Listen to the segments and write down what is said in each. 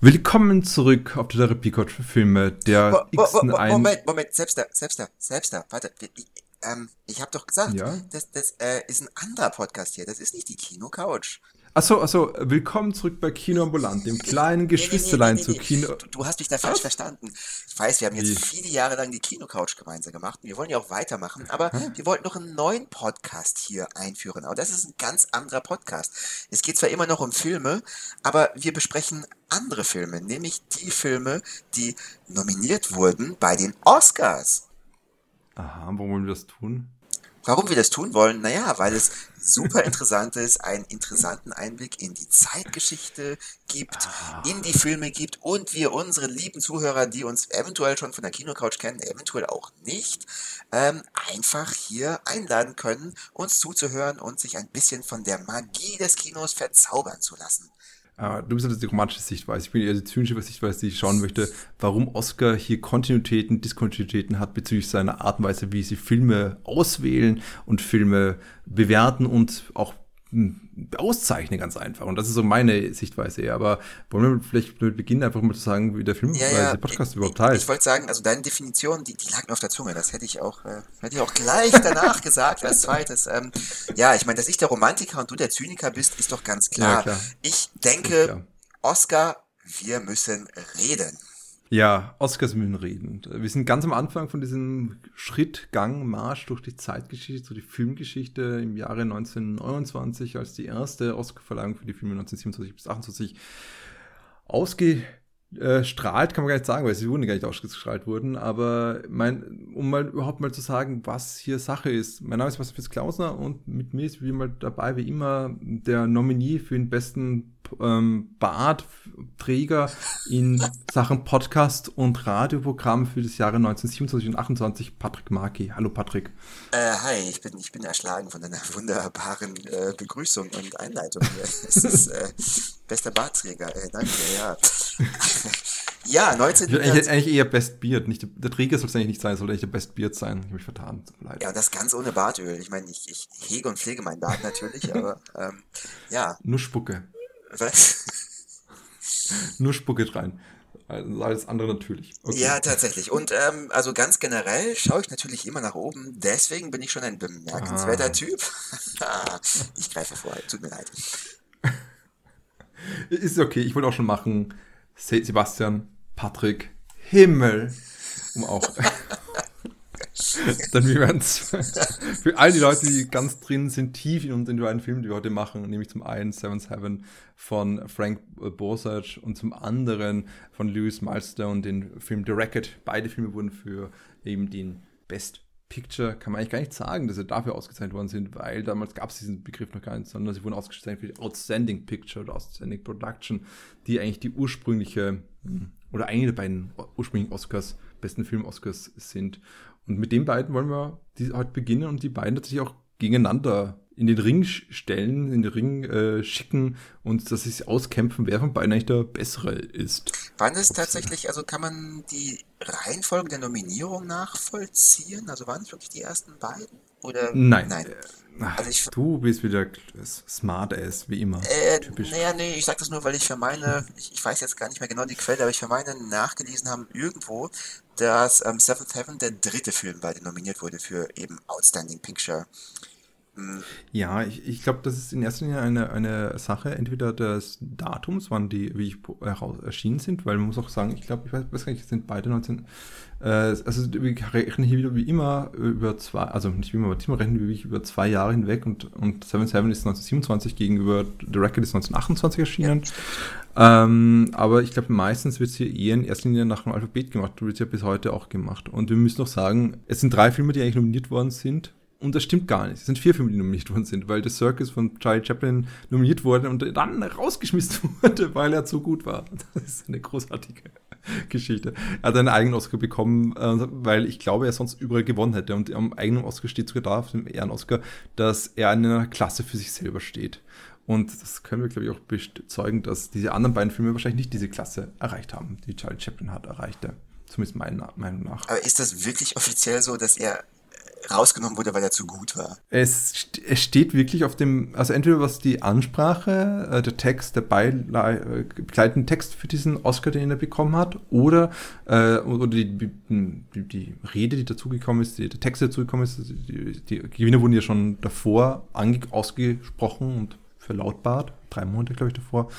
Willkommen zurück auf die Therapie-Coach für Filme der Mo Mo Mo Moment, Moment, selbst da, selbst da, selbst da, warte, ich, ähm, ich habe doch gesagt, Ja? das, das äh, ist ein anderer Podcast hier, das ist nicht die Kino-Couch. Achso, achso, willkommen zurück bei Kino Ambulant, dem kleinen Geschwisterlein zu Kino. Du, du hast mich da falsch Was? verstanden. Ich weiß, wir haben jetzt viele Jahre lang die Kino-Couch gemeinsam gemacht und wir wollen ja auch weitermachen, aber wir wollten noch einen neuen Podcast hier einführen. Aber das ist ein ganz anderer Podcast. Es geht zwar immer noch um Filme, aber wir besprechen andere Filme, nämlich die Filme, die nominiert wurden bei den Oscars. Aha, warum wollen wir das tun? Warum wir das tun wollen? Naja, weil es super interessant ist, einen interessanten Einblick in die Zeitgeschichte gibt, in die Filme gibt und wir unsere lieben Zuhörer, die uns eventuell schon von der Kinocouch kennen, eventuell auch nicht, ähm, einfach hier einladen können, uns zuzuhören und sich ein bisschen von der Magie des Kinos verzaubern zu lassen. Ah, du bist also die romantische Sichtweise. Ich bin eher die zynische Sichtweise, die ich schauen möchte, warum Oscar hier Kontinuitäten, Diskontinuitäten hat bezüglich seiner Art und Weise, wie sie Filme auswählen und Filme bewerten und auch auszeichnen, ganz einfach. Und das ist so meine Sichtweise eher. Aber wollen wir vielleicht beginnen, einfach mal zu sagen, wie der Film, Ja, ja, der Podcast ich, überhaupt ich, ich heißt. wollte sagen, also deine Definition, die, die lag mir auf der Zunge. Das hätte ich auch, äh, hätte ich auch gleich danach gesagt als zweites. Ähm, ja, ich meine, dass ich der Romantiker und du der Zyniker bist, ist doch ganz klar. Ja, klar. Ich denke, klar. Oscar, wir müssen reden. Ja, Oscars müssen reden. Wir sind ganz am Anfang von diesem Schritt, Gang, Marsch durch die Zeitgeschichte, durch die Filmgeschichte im Jahre 1929, als die erste Oscarverleihung für die Filme 1927 bis 28 ausgestrahlt, kann man gar nicht sagen, weil sie wurden gar nicht ausgestrahlt wurden, aber mein, um mal überhaupt mal zu sagen, was hier Sache ist. Mein Name ist Sebastian Fitz Klausner und mit mir ist wie mal dabei, wie immer, der Nominee für den besten ähm, Bartträger in Sachen Podcast und Radioprogramm für das Jahre 1927 und 28, Patrick Marki. Hallo Patrick. Äh, hi, ich bin, ich bin erschlagen von deiner wunderbaren äh, Begrüßung und Einleitung. Es ist äh, bester Bartträger, äh, danke, ja. ja, Ich will 1900. eigentlich, eher Best Beard, nicht der, Träger soll es eigentlich nicht sein, soll eigentlich der Best Beard sein. Ich habe mich vertan, tut mir leid. Ja, und das ganz ohne Bartöl. Ich meine, ich, ich hege und pflege meinen Bart natürlich, aber ähm, ja, Nur Spucke. Was? Nur Spucke rein. Also Alles andere natürlich. Okay. Ja, tatsächlich. Und ähm, also ganz generell schaue ich natürlich immer nach oben. Deswegen bin ich schon ein bemerkenswerter Ah. Typ. ich greife vor, tut mir leid. Ist okay, ich wollte auch schon machen. Se Sebastian, Patrick, Himmel. Um auch. Dann wir werden für all die Leute, die ganz drin sind, tief in den beiden Filmen, die wir heute machen, nämlich zum einen Seven's Heaven von Frank Borsage und zum anderen von Lewis Milestone, den Film The Racket. Beide Filme wurden für eben den Best Picture, kann man eigentlich gar nicht sagen, dass sie dafür ausgezeichnet worden sind, weil damals gab es diesen Begriff noch gar nicht, sondern sie wurden ausgezeichnet für die Outstanding Picture oder Outstanding Production, die eigentlich die ursprüngliche hm, oder eine der beiden ursprünglichen Oscars, besten Film-Oscars sind. Und mit den beiden wollen wir heute beginnen und die beiden tatsächlich auch gegeneinander in den Ring stellen, in den Ring äh, schicken und dass sie sich auskämpfen, wer von beiden eigentlich der bessere ist. Wann ist tatsächlich, also kann man die Reihenfolge der Nominierung nachvollziehen? Also waren es wirklich die ersten beiden? Oder? Nein. Nein. Also ich- du bist wieder smart ass, wie immer. Äh, Typisch. naja, nee, ich sag das nur, weil ich für meine, ich, ich weiß jetzt gar nicht mehr genau die Quelle, aber ich für meine nachgelesen haben irgendwo, dass ähm, Seventh Heaven der dritte Film bei den nominiert wurde für eben Outstanding Picture. Hm, Ja, ich, ich glaube, das ist in erster Linie eine, eine Sache entweder des Datums, wann die wie ich, heraus, erschienen sind, weil man muss auch sagen, ich glaube, ich weiß, weiß gar nicht, es sind beide 19. Äh, also wir rechnen hier wieder wie immer über zwei, also nicht wie immer, aber diesmal rechnen wir über zwei Jahre hinweg und, und Seven Seven ist 1927 gegenüber The Record ist 1928 erschienen. Ähm, aber ich glaube, meistens wird es hier eher in erster Linie nach dem Alphabet gemacht. Wird es ja bis heute auch gemacht. Und wir müssen noch sagen, es sind drei Filme, die eigentlich nominiert worden sind. Und das stimmt gar nicht. Es sind vier Filme, die nominiert worden sind, weil The Circus von Charlie Chaplin nominiert wurde und dann rausgeschmissen wurde, weil er zu gut war. Das ist eine großartige Geschichte. Er hat einen eigenen Oscar bekommen, äh, weil ich glaube, er sonst überall gewonnen hätte. Und am eigenen Oscar steht sogar da, auf dem Ehren-Oscar, dass er in einer Klasse für sich selber steht. Und das können wir, glaube ich, auch bezeugen, dass diese anderen beiden Filme wahrscheinlich nicht diese Klasse erreicht haben, die Charlie Chaplin hat erreichte. Zumindest meiner Meinung nach. Aber ist das wirklich offiziell so, dass er rausgenommen wurde, weil er zu gut war. Es, es steht wirklich auf dem, also entweder was die Ansprache, äh, der Text, der beile- äh, begleitende Text für diesen Oscar, den er bekommen hat, oder, äh, oder die, die, die Rede, die dazugekommen ist, die, der Text, der dazugekommen ist, die, die Gewinner wurden ja schon davor ange, ausgesprochen und verlautbart, drei Monate, glaube ich, davor.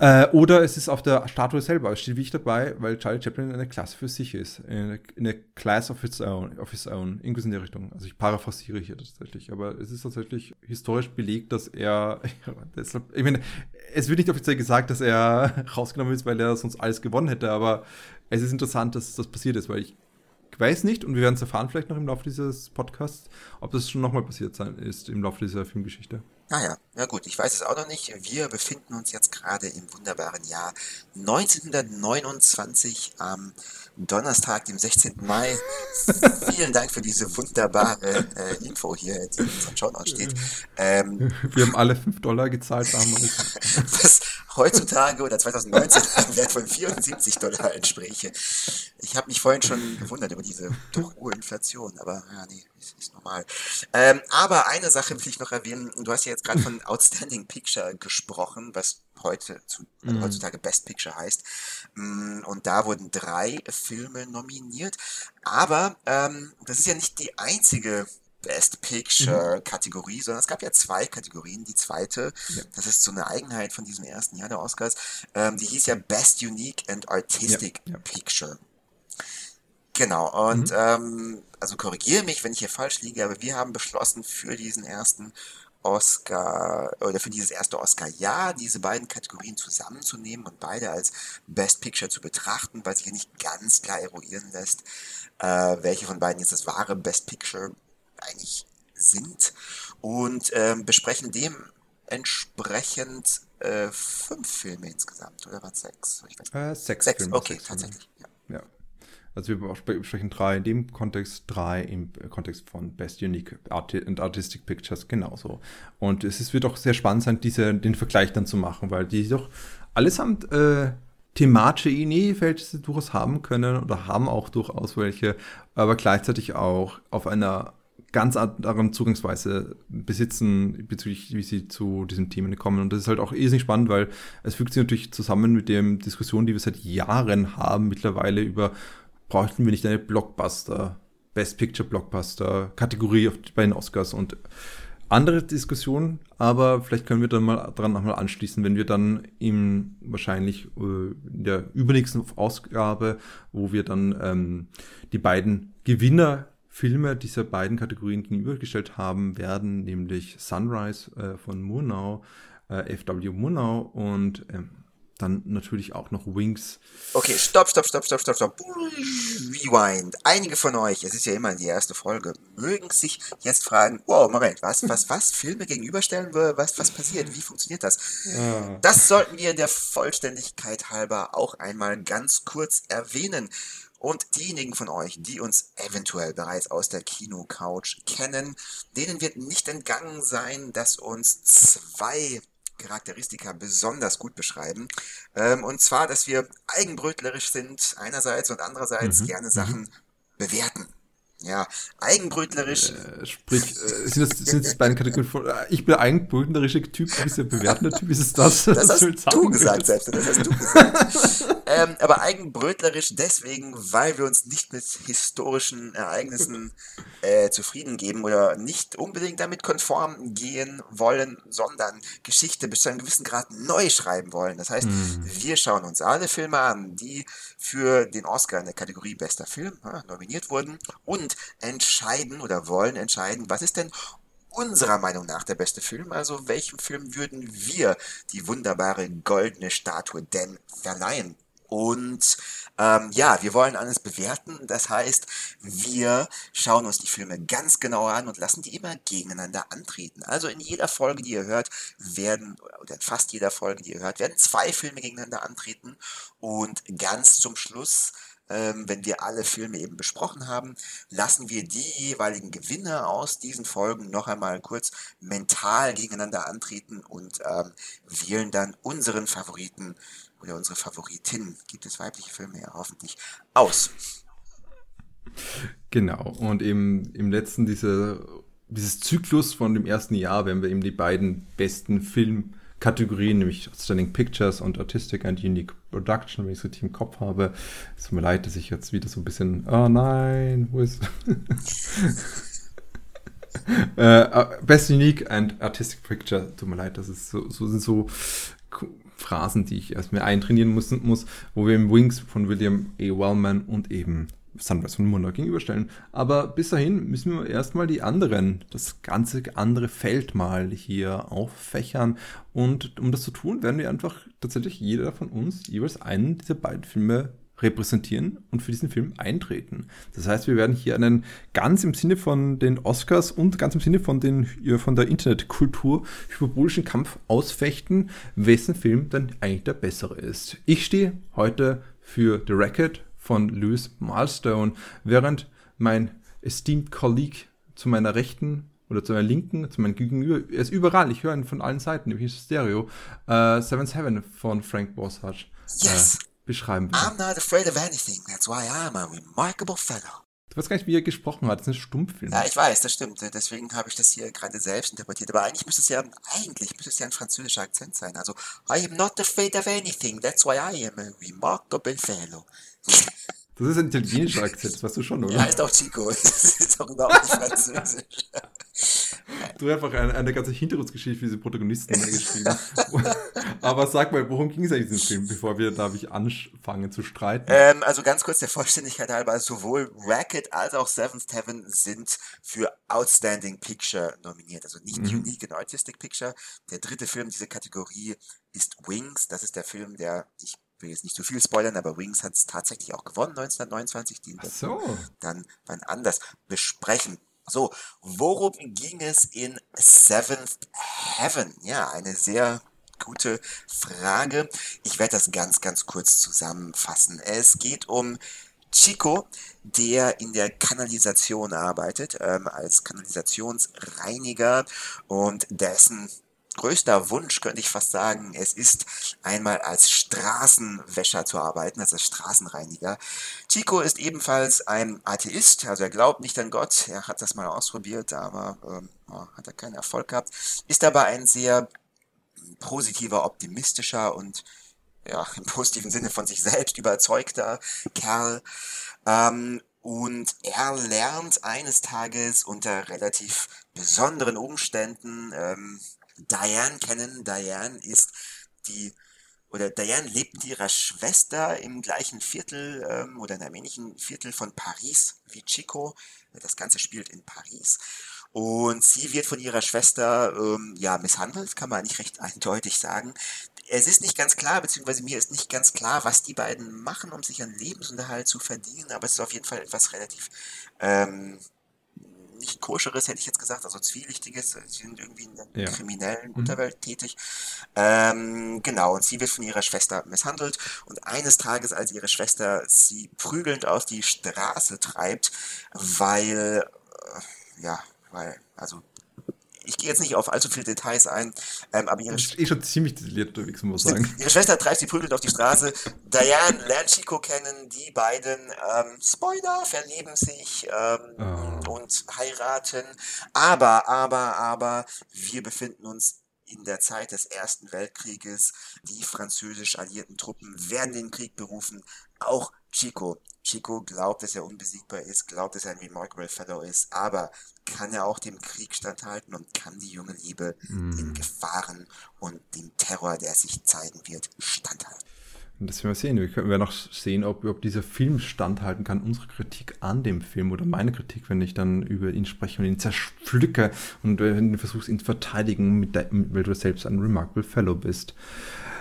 Äh, oder es ist auf der Statue selber. Es steht wirklich dabei, weil Charlie Chaplin eine Klasse für sich ist. In eine Class of its own, of his own. Irgendwas in der Richtung. Also ich paraphrasiere hier tatsächlich. Aber es ist tatsächlich historisch belegt, dass er, deshalb, ich meine, es wird nicht offiziell gesagt, dass er rausgenommen ist, weil er sonst alles gewonnen hätte. Aber es ist interessant, dass das passiert ist, weil ich weiß nicht, und wir werden es erfahren vielleicht noch im Laufe dieses Podcasts, ob das schon nochmal passiert sein ist im Laufe dieser Filmgeschichte. Naja, ah na gut, ich weiß es auch noch nicht. Wir befinden uns jetzt gerade im wunderbaren Jahr 1929 am Donnerstag, dem 16. Mai. Vielen Dank für diese wunderbare äh, Info hier, die in unserem Shownote steht. Ähm, Wir haben alle 5 Dollar gezahlt damals. was heutzutage oder 2019 ein Wert von 74 Dollar entspräche. Ich habe mich vorhin schon gewundert über diese doch hohe Inflation, aber ja, nee, ist, ist normal. Ähm, aber eine Sache will ich noch erwähnen. Du hast ja jetzt gerade von Outstanding Picture gesprochen, was heute zu, also heutzutage Best Picture heißt. Mm, und da wurden drei Filme nominiert. Aber ähm, das ist ja nicht die einzige Best Picture Kategorie, sondern es gab ja zwei Kategorien. Die zweite, Ja. das ist so eine Eigenheit von diesem ersten Jahr der Oscars, ähm, die hieß ja Best Unique and Artistic Ja. Picture. Genau, und ähm, also korrigiere mich, wenn ich hier falsch liege, aber wir haben beschlossen für diesen ersten Oscar oder für dieses erste Oscar-Jahr diese beiden Kategorien zusammenzunehmen und beide als Best Picture zu betrachten, weil sich ja nicht ganz klar eruieren lässt, äh, welche von beiden jetzt das wahre Best Picture eigentlich sind und ähm, besprechen dementsprechend äh, fünf Filme insgesamt oder was sechs? Ich weiß nicht. Äh, sechs, Sechs, Filme, okay, sechs Filme. tatsächlich. Ja. Ja. Also wir bespre- besprechen drei in dem Kontext, drei im Kontext von Best Unique Arti and Artistic Pictures genauso. Und es ist, wird auch sehr spannend sein, diese, den Vergleich dann zu machen, weil die doch allesamt äh, thematische Ideenfelder durchaus haben können oder haben auch durchaus welche, aber gleichzeitig auch auf einer ganz anderen Zugangsweise besitzen, bezüglich wie sie zu diesen Themen kommen. Und das ist halt auch irrsinnig spannend, weil es fügt sich natürlich zusammen mit den Diskussionen, die wir seit Jahren haben, mittlerweile über, bräuchten wir nicht eine Blockbuster, Best Picture Blockbuster, Kategorie auf, bei den Oscars und andere Diskussionen, aber vielleicht können wir dann mal dran nochmal anschließen, wenn wir dann im wahrscheinlich äh, in der übernächsten Ausgabe, wo wir dann ähm, die beiden Gewinnerfilme dieser beiden Kategorien gegenübergestellt haben, werden nämlich Sunrise äh, von Murnau, äh, FW Murnau und ähm, dann natürlich auch noch Wings. Okay, stopp, stopp, stopp, stopp, stopp, stopp. Rewind. Einige von euch, es ist ja immer die erste Folge, mögen sich jetzt fragen, wow, Moment, was, was, was? Filme gegenüberstellen? Was, was passiert? Wie funktioniert das? Das sollten wir der Vollständigkeit halber auch einmal ganz kurz erwähnen. Und diejenigen von euch, die uns eventuell bereits aus der Kino-Couch kennen, denen wird nicht entgangen sein, dass uns zwei Charakteristika besonders gut beschreiben. Ähm, und zwar, dass wir eigenbrötlerisch sind einerseits und andererseits gerne Sachen bewerten. Ja, eigenbrötlerisch. Äh, sprich, äh, sind das, sind das beiden Kategorien von, äh, ich bin der eigenbrötlerische Typ, du bist der bewertende Typ, ist es das? Das was hast du sagen gesagt, selbst. Das hast du gesagt. ähm, aber eigenbrötlerisch deswegen, weil wir uns nicht mit historischen Ereignissen äh, zufrieden geben oder nicht unbedingt damit konform gehen wollen, sondern Geschichte bis zu einem gewissen Grad neu schreiben wollen. Das heißt, wir schauen uns alle Filme an, die für den Oscar in der Kategorie Bester Film ja, nominiert wurden und entscheiden oder wollen entscheiden, was ist denn unserer Meinung nach der beste Film. Also welchem Film würden wir die wunderbare goldene Statue denn verleihen? Und ähm, ja, wir wollen alles bewerten. Das heißt, wir schauen uns die Filme ganz genau an und lassen die immer gegeneinander antreten. Also in jeder Folge, die ihr hört, werden, oder in fast jeder Folge, die ihr hört, werden zwei Filme gegeneinander antreten. Und ganz zum Schluss ähm, wenn wir alle Filme eben besprochen haben, lassen wir die jeweiligen Gewinner aus diesen Folgen noch einmal kurz mental gegeneinander antreten und ähm, wählen dann unseren Favoriten oder unsere Favoritin, gibt es weibliche Filme ja hoffentlich, aus. Genau. Und eben im letzten dieser, dieses Zyklus von dem ersten Jahr werden wir eben die beiden besten Filmkategorien, nämlich Outstanding Pictures und Artistic and Unique Production, wenn ich es richtig im Kopf habe. Es tut mir leid, dass ich jetzt wieder so ein bisschen, oh nein, wo ist. äh, Best Unique and Artistic Picture, tut mir leid, das ist so, so sind so Phrasen, die ich erst mir eintrainieren muss, muss, wo wir im Wings von William A. Wellman und eben Sunrise von Murnau gegenüberstellen. Aber bis dahin müssen wir erstmal die anderen, das ganze andere Feld mal hier auffächern. Und um das zu tun, werden wir einfach tatsächlich jeder von uns jeweils einen dieser beiden Filme repräsentieren und für diesen Film eintreten. Das heißt, wir werden hier einen ganz im Sinne von den Oscars und ganz im Sinne von, den, von der Internetkultur hyperbolischen Kampf ausfechten, wessen Film dann eigentlich der bessere ist. Ich stehe heute für The Racket von Louis Milestone, während mein esteemed Colleague zu meiner Rechten oder zu meiner Linken, zu meinem Gegenüber, er ist überall, ich höre ihn von allen Seiten, nämlich Stereo, äh, Seven Seven von Frank Bossage yes. äh, beschreiben will. I'm not afraid of anything, that's why I'm a remarkable fellow. Du weißt gar nicht, wie er gesprochen hat. Das ist ein Stummfilm. Ja, ich weiß, das stimmt. Deswegen habe ich das hier gerade selbst interpretiert. Aber eigentlich müsste es ja, eigentlich müsste es ja ein französischer Akzent sein. Also, I am not afraid of anything. That's why I am a remarkable fellow. Das ist ein italienischer Akzent, das weißt du schon, oder? Ja, ist auch Chico. Das ist auch überhaupt nicht französisch. Du hast einfach eine, eine ganze Hintergrundgeschichte für diese Protagonisten geschrieben. Aber sag mal, worum ging es eigentlich in diesem Film, bevor wir da ich anfangen zu streiten? Ähm, also ganz kurz der Vollständigkeit halber, sowohl Racket als auch Seventh Heaven sind für Outstanding Picture nominiert. Also nicht mhm. Unique and Artistic Picture. Der dritte Film dieser Kategorie ist Wings. Das ist der Film, der, ich will jetzt nicht zu so viel spoilern, aber Wings hat es tatsächlich auch gewonnen 1929, den wir so. dann wann anders besprechen. So, worum ging es in Seventh Heaven? Ja, eine sehr gute Frage. Ich werde das ganz, ganz kurz zusammenfassen. Es geht um Chico, der in der Kanalisation arbeitet, ähm, als Kanalisationsreiniger und dessen größter Wunsch, könnte ich fast sagen, es ist einmal als Straßenwäscher zu arbeiten, also als Straßenreiniger. Chico ist ebenfalls ein Atheist, also er glaubt nicht an Gott, er hat das mal ausprobiert, aber ähm, hat er keinen Erfolg gehabt, ist aber ein sehr positiver, optimistischer und ja, im positiven Sinne von sich selbst überzeugter Kerl. Ähm, und er lernt eines Tages unter relativ besonderen Umständen ähm, Diane kennen. Diane ist die, oder Diane lebt mit ihrer Schwester im gleichen Viertel ähm, oder in einem ähnlichen Viertel von Paris wie Chico. Das Ganze spielt in Paris. Und sie wird von ihrer Schwester ähm, ja misshandelt, kann man nicht recht eindeutig sagen. Es ist nicht ganz klar, beziehungsweise mir ist nicht ganz klar, was die beiden machen, um sich einen Lebensunterhalt zu verdienen, aber es ist auf jeden Fall etwas relativ ähm, nicht koscheres, hätte ich jetzt gesagt, also zwielichtiges. Sie sind irgendwie in der ja. kriminellen mhm. Unterwelt tätig. Ähm, genau, und sie wird von ihrer Schwester misshandelt. Und eines Tages, als ihre Schwester sie prügelnd auf die Straße treibt, weil, äh, ja, weil, also ich gehe jetzt nicht auf allzu viele Details ein, ähm, aber ihre das ist eh schon ziemlich detailliert unterwegs, muss man sagen. Ihre Schwester treibt sie prügelt auf die Straße. Diane lernt Chico kennen, die beiden, ähm, Spoiler, verlieben sich ähm, oh. und heiraten. Aber, aber, aber, wir befinden uns in der Zeit des Ersten Weltkrieges. Die französisch alliierten Truppen werden den Krieg berufen. Auch Chico. Chico glaubt, dass er unbesiegbar ist, glaubt, dass er ein Remarkable Fellow ist, aber kann er auch dem Krieg standhalten und kann die junge Liebe mm. den Gefahren und dem Terror, der sich zeigen wird, standhalten. Das werden wir sehen. Wir können noch sehen, ob, ob dieser Film standhalten kann. Unsere Kritik an dem Film oder meine Kritik, wenn ich dann über ihn spreche und ihn zerpflücke und wenn du versuchst, ihn zu verteidigen, mit der, weil du selbst ein Remarkable Fellow bist.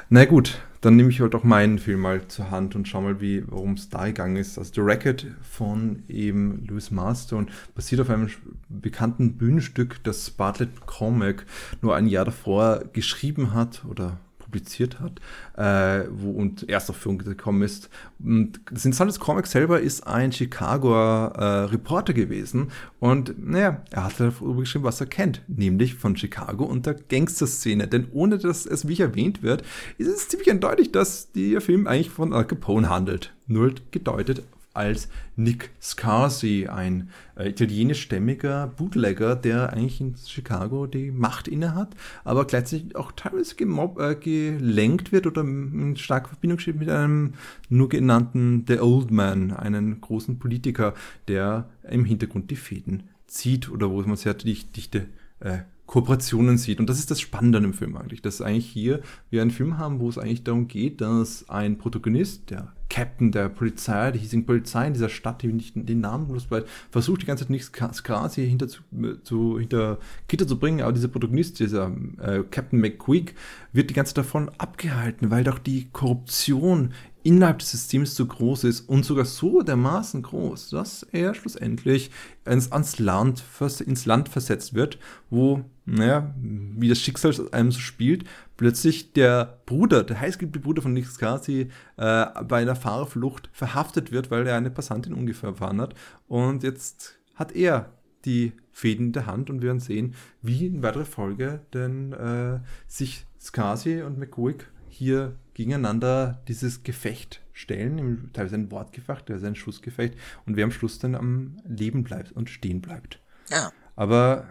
Na gut, dann nehme ich halt auch meinen Film mal zur Hand und schau mal, wie, worum es da gegangen ist. Also The Racket von eben Louis Marston basiert auf einem bekannten Bühnenstück, das Bartlett Comic nur ein Jahr davor geschrieben hat oder publiziert hat äh, wo, und erst auf Führung gekommen ist. Und das Interessante Comic selber ist ein Chicagoer äh, Reporter gewesen und naja, er hat darüber geschrieben, was er kennt, nämlich von Chicago und der Gangster-Szene. Denn ohne dass es wie erwähnt wird, ist es ziemlich eindeutig, dass der Film eigentlich von Al Capone handelt. Null gedeutet als Nick Scarsi, ein äh, italienischstämmiger Bootlegger, der eigentlich in Chicago die Macht innehat, aber gleichzeitig auch teilweise gemob, äh, gelenkt wird oder in starker Verbindung steht mit einem nur genannten The Old Man, einen großen Politiker, der im Hintergrund die Fäden zieht oder wo man sehr dichte äh, Kooperationen sieht. Und das ist das Spannende an dem Film eigentlich, dass eigentlich hier wir einen Film haben, wo es eigentlich darum geht, dass ein Protagonist, der Captain der Polizei, der hiesigen Polizei in dieser Stadt, die nicht den Namen bloß bleibt, versucht die ganze Zeit nichts quasi hinter, zu, zu, hinter Gitter zu bringen, aber dieser Protagonist, dieser äh, Captain McQuick, wird die ganze Zeit davon abgehalten, weil doch die Korruption innerhalb des Systems so groß ist und sogar so dermaßen groß, dass er schlussendlich ins, ans Land, ins Land versetzt wird, wo, naja, wie das Schicksal einem so spielt, plötzlich der Bruder, der heißgeliebte Bruder von Nick Scarsi, äh, bei einer Fahrerflucht verhaftet wird, weil er eine Passantin ungefähr erfahren hat. Und jetzt hat er die Fäden in der Hand und wir werden sehen, wie in weiterer Folge denn äh, sich Scarsi und McQuick hier gegeneinander dieses Gefecht stellen, teilweise ein Wortgefecht, teilweise ein Schussgefecht und wer am Schluss dann am Leben bleibt und stehen bleibt. Ja. Aber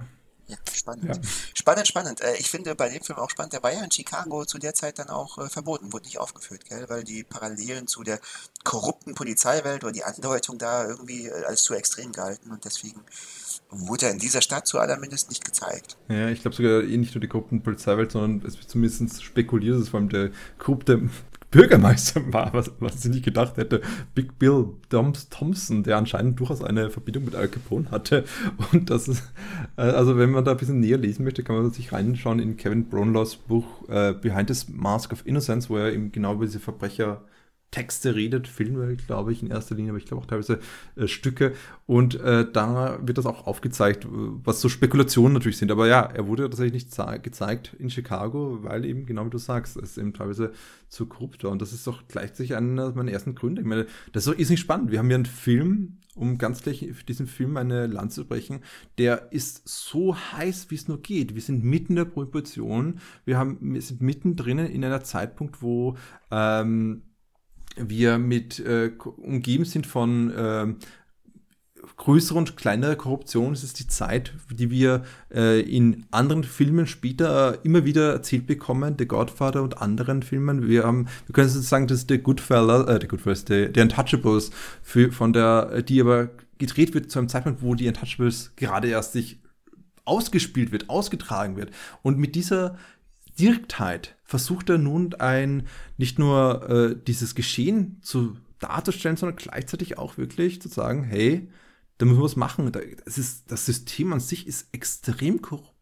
ja, spannend. Ja. Spannend, spannend. Äh, ich finde bei dem Film auch spannend, der war ja in Chicago zu der Zeit dann auch äh, verboten, wurde nicht aufgeführt, gell? weil die Parallelen zu der korrupten Polizeiwelt oder die Andeutung da irgendwie äh, als zu extrem gehalten und deswegen wurde er in dieser Stadt zuallermindest nicht gezeigt. Ja, ich glaube sogar eh nicht nur die korrupten Polizeiwelt, sondern es wird zumindest spekuliert, dass vor allem der korrupte Bürgermeister war, was, was ich nicht gedacht hätte. Big Bill Doms Thompson, der anscheinend durchaus eine Verbindung mit Al Capone hatte. Und das ist, äh, also wenn man da ein bisschen näher lesen möchte, kann man sich reinschauen in Kevin Brownlaws Buch äh, Behind the Mask of Innocence, wo er eben genau über diese Verbrecher Texte redet, Filme, glaube ich, in erster Linie, aber ich glaube auch teilweise äh, Stücke. Und äh, da wird das auch aufgezeigt, was so Spekulationen natürlich sind. Aber ja, er wurde tatsächlich nicht gezeigt in Chicago, weil eben, genau wie du sagst, es eben teilweise zu korrupt war. Und das ist doch gleichzeitig einer meiner ersten Gründe. Ich meine, das ist doch nicht spannend. Wir haben ja einen Film, um ganz gleich für diesen Film eine Lanze zu brechen, der ist so heiß, wie es nur geht. Wir sind mitten in der Proportion. Wir, haben, wir sind mittendrin in einer Zeitpunkt, wo ähm, wir mit äh, umgeben sind von äh, größere und kleinere Korruption. Es ist die Zeit, die wir äh, in anderen Filmen später äh, immer wieder erzählt bekommen, The Godfather und anderen Filmen. Wir haben, wir können sozusagen, das ist The Goodfellas, äh, The Goodfellas, The, The Untouchables, für, von der, die aber gedreht wird zu einem Zeitpunkt, wo die Untouchables gerade erst sich ausgespielt wird, ausgetragen wird. Und mit dieser Direktheit versucht er nun ein, nicht nur äh, dieses Geschehen zu darzustellen, sondern gleichzeitig auch wirklich zu sagen, hey, da müssen wir was machen. Das, ist, das System an sich ist extrem korrupt.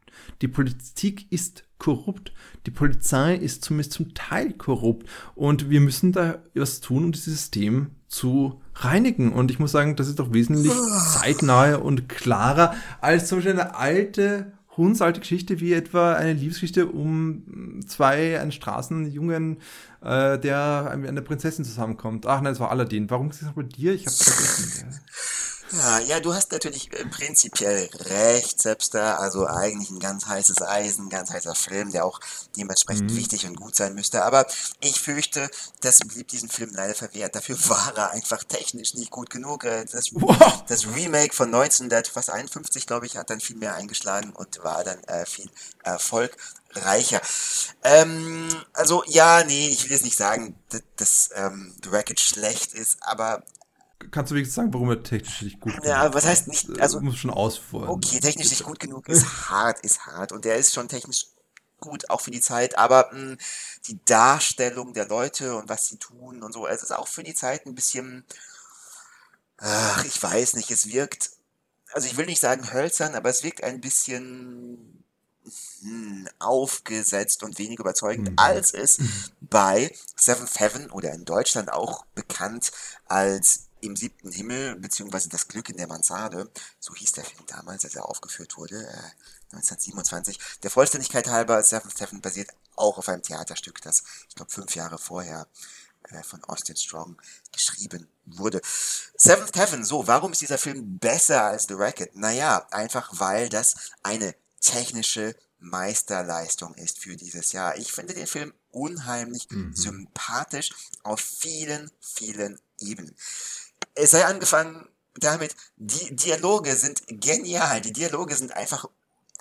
Die Politik ist korrupt. Die Polizei ist zumindest zum Teil korrupt. Und wir müssen da was tun, um dieses System zu reinigen. Und ich muss sagen, das ist doch wesentlich zeitnahe und klarer als zum Beispiel eine alte hundsalte Geschichte wie etwa eine Liebesgeschichte um zwei, einen Straßenjungen, äh, der mit einer Prinzessin zusammenkommt. Ach nein, es war Aladdin. Warum ist das bei dir? Ich hab's vergessen. Ja, ja, du hast natürlich äh, prinzipiell recht, selbst da, also eigentlich ein ganz heißes Eisen, ganz heißer Film, der auch dementsprechend mhm. wichtig und gut sein müsste. Aber ich fürchte, das blieb diesem Film leider verwehrt. Dafür war er einfach technisch nicht gut genug. Äh, das, das Remake von 1951, glaube ich, hat dann viel mehr eingeschlagen und war dann äh, viel erfolgreicher. Ähm, also ja, nee, ich will jetzt nicht sagen, dass, dass ähm, The Wreckage schlecht ist, aber kannst du wenigstens sagen, warum er technisch nicht gut genug ist? Ja, was heißt nicht, also. Muss schon ausfordern. Okay, technisch nicht gut genug ist hart, ist hart. Und der ist schon technisch gut, auch für die Zeit, aber mh, hm, die Darstellung der Leute und was sie tun und so, es ist auch für die Zeit ein bisschen, ach, ich weiß nicht, es wirkt, also ich will nicht sagen hölzern, aber es wirkt ein bisschen hm, aufgesetzt und wenig überzeugend, mhm. als es bei Seventh Heaven oder in Deutschland auch bekannt als im siebten Himmel, beziehungsweise das Glück in der Mansarde, so hieß der Film damals, als er aufgeführt wurde, äh, 1927. Der Vollständigkeit halber, Seventh Heaven basiert auch auf einem Theaterstück, das, ich glaube, fünf Jahre vorher äh, von Austin Strong geschrieben wurde. Seventh Heaven, so, warum ist dieser Film besser als The Racket? Naja, einfach weil das eine technische Meisterleistung ist für dieses Jahr. Ich finde den Film unheimlich mhm. sympathisch auf vielen, vielen Ebenen es sei angefangen damit, die Dialoge sind genial. Die Dialoge sind einfach,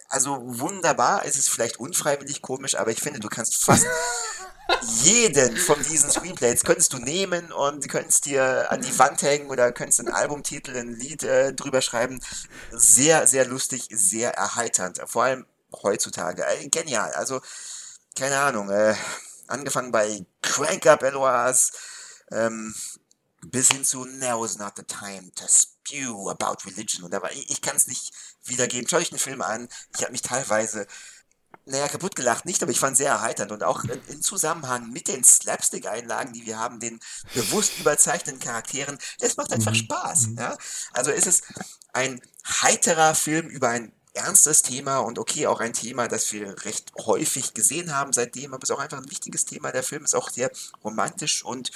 also wunderbar. Es ist vielleicht unfreiwillig komisch, aber ich finde, du kannst fast jeden von diesen Screenplays könntest du nehmen und könntest dir an die Wand hängen oder könntest einen Albumtitel, ein Lied äh, drüber schreiben. Sehr, sehr lustig, sehr erheiternd. Vor allem heutzutage. Äh, genial. Also, keine Ahnung, äh, angefangen bei Crank Up Eloise, ähm, bis hin zu Now is not the time to spew about religion. Und aber ich, ich kann es nicht wiedergeben. Schau euch den Film an. Ich habe mich teilweise naja, kaputt gelacht nicht, aber ich fand es sehr erheiternd und auch in Zusammenhang mit den Slapstick-Einlagen, die wir haben, den bewusst überzeichneten Charakteren, es macht einfach mhm. Spaß. Mhm. Ja? Also ist es ein heiterer Film über ein ernstes Thema und okay, auch ein Thema, das wir recht häufig gesehen haben seitdem, aber es ist auch einfach ein wichtiges Thema. Der Film ist auch sehr romantisch und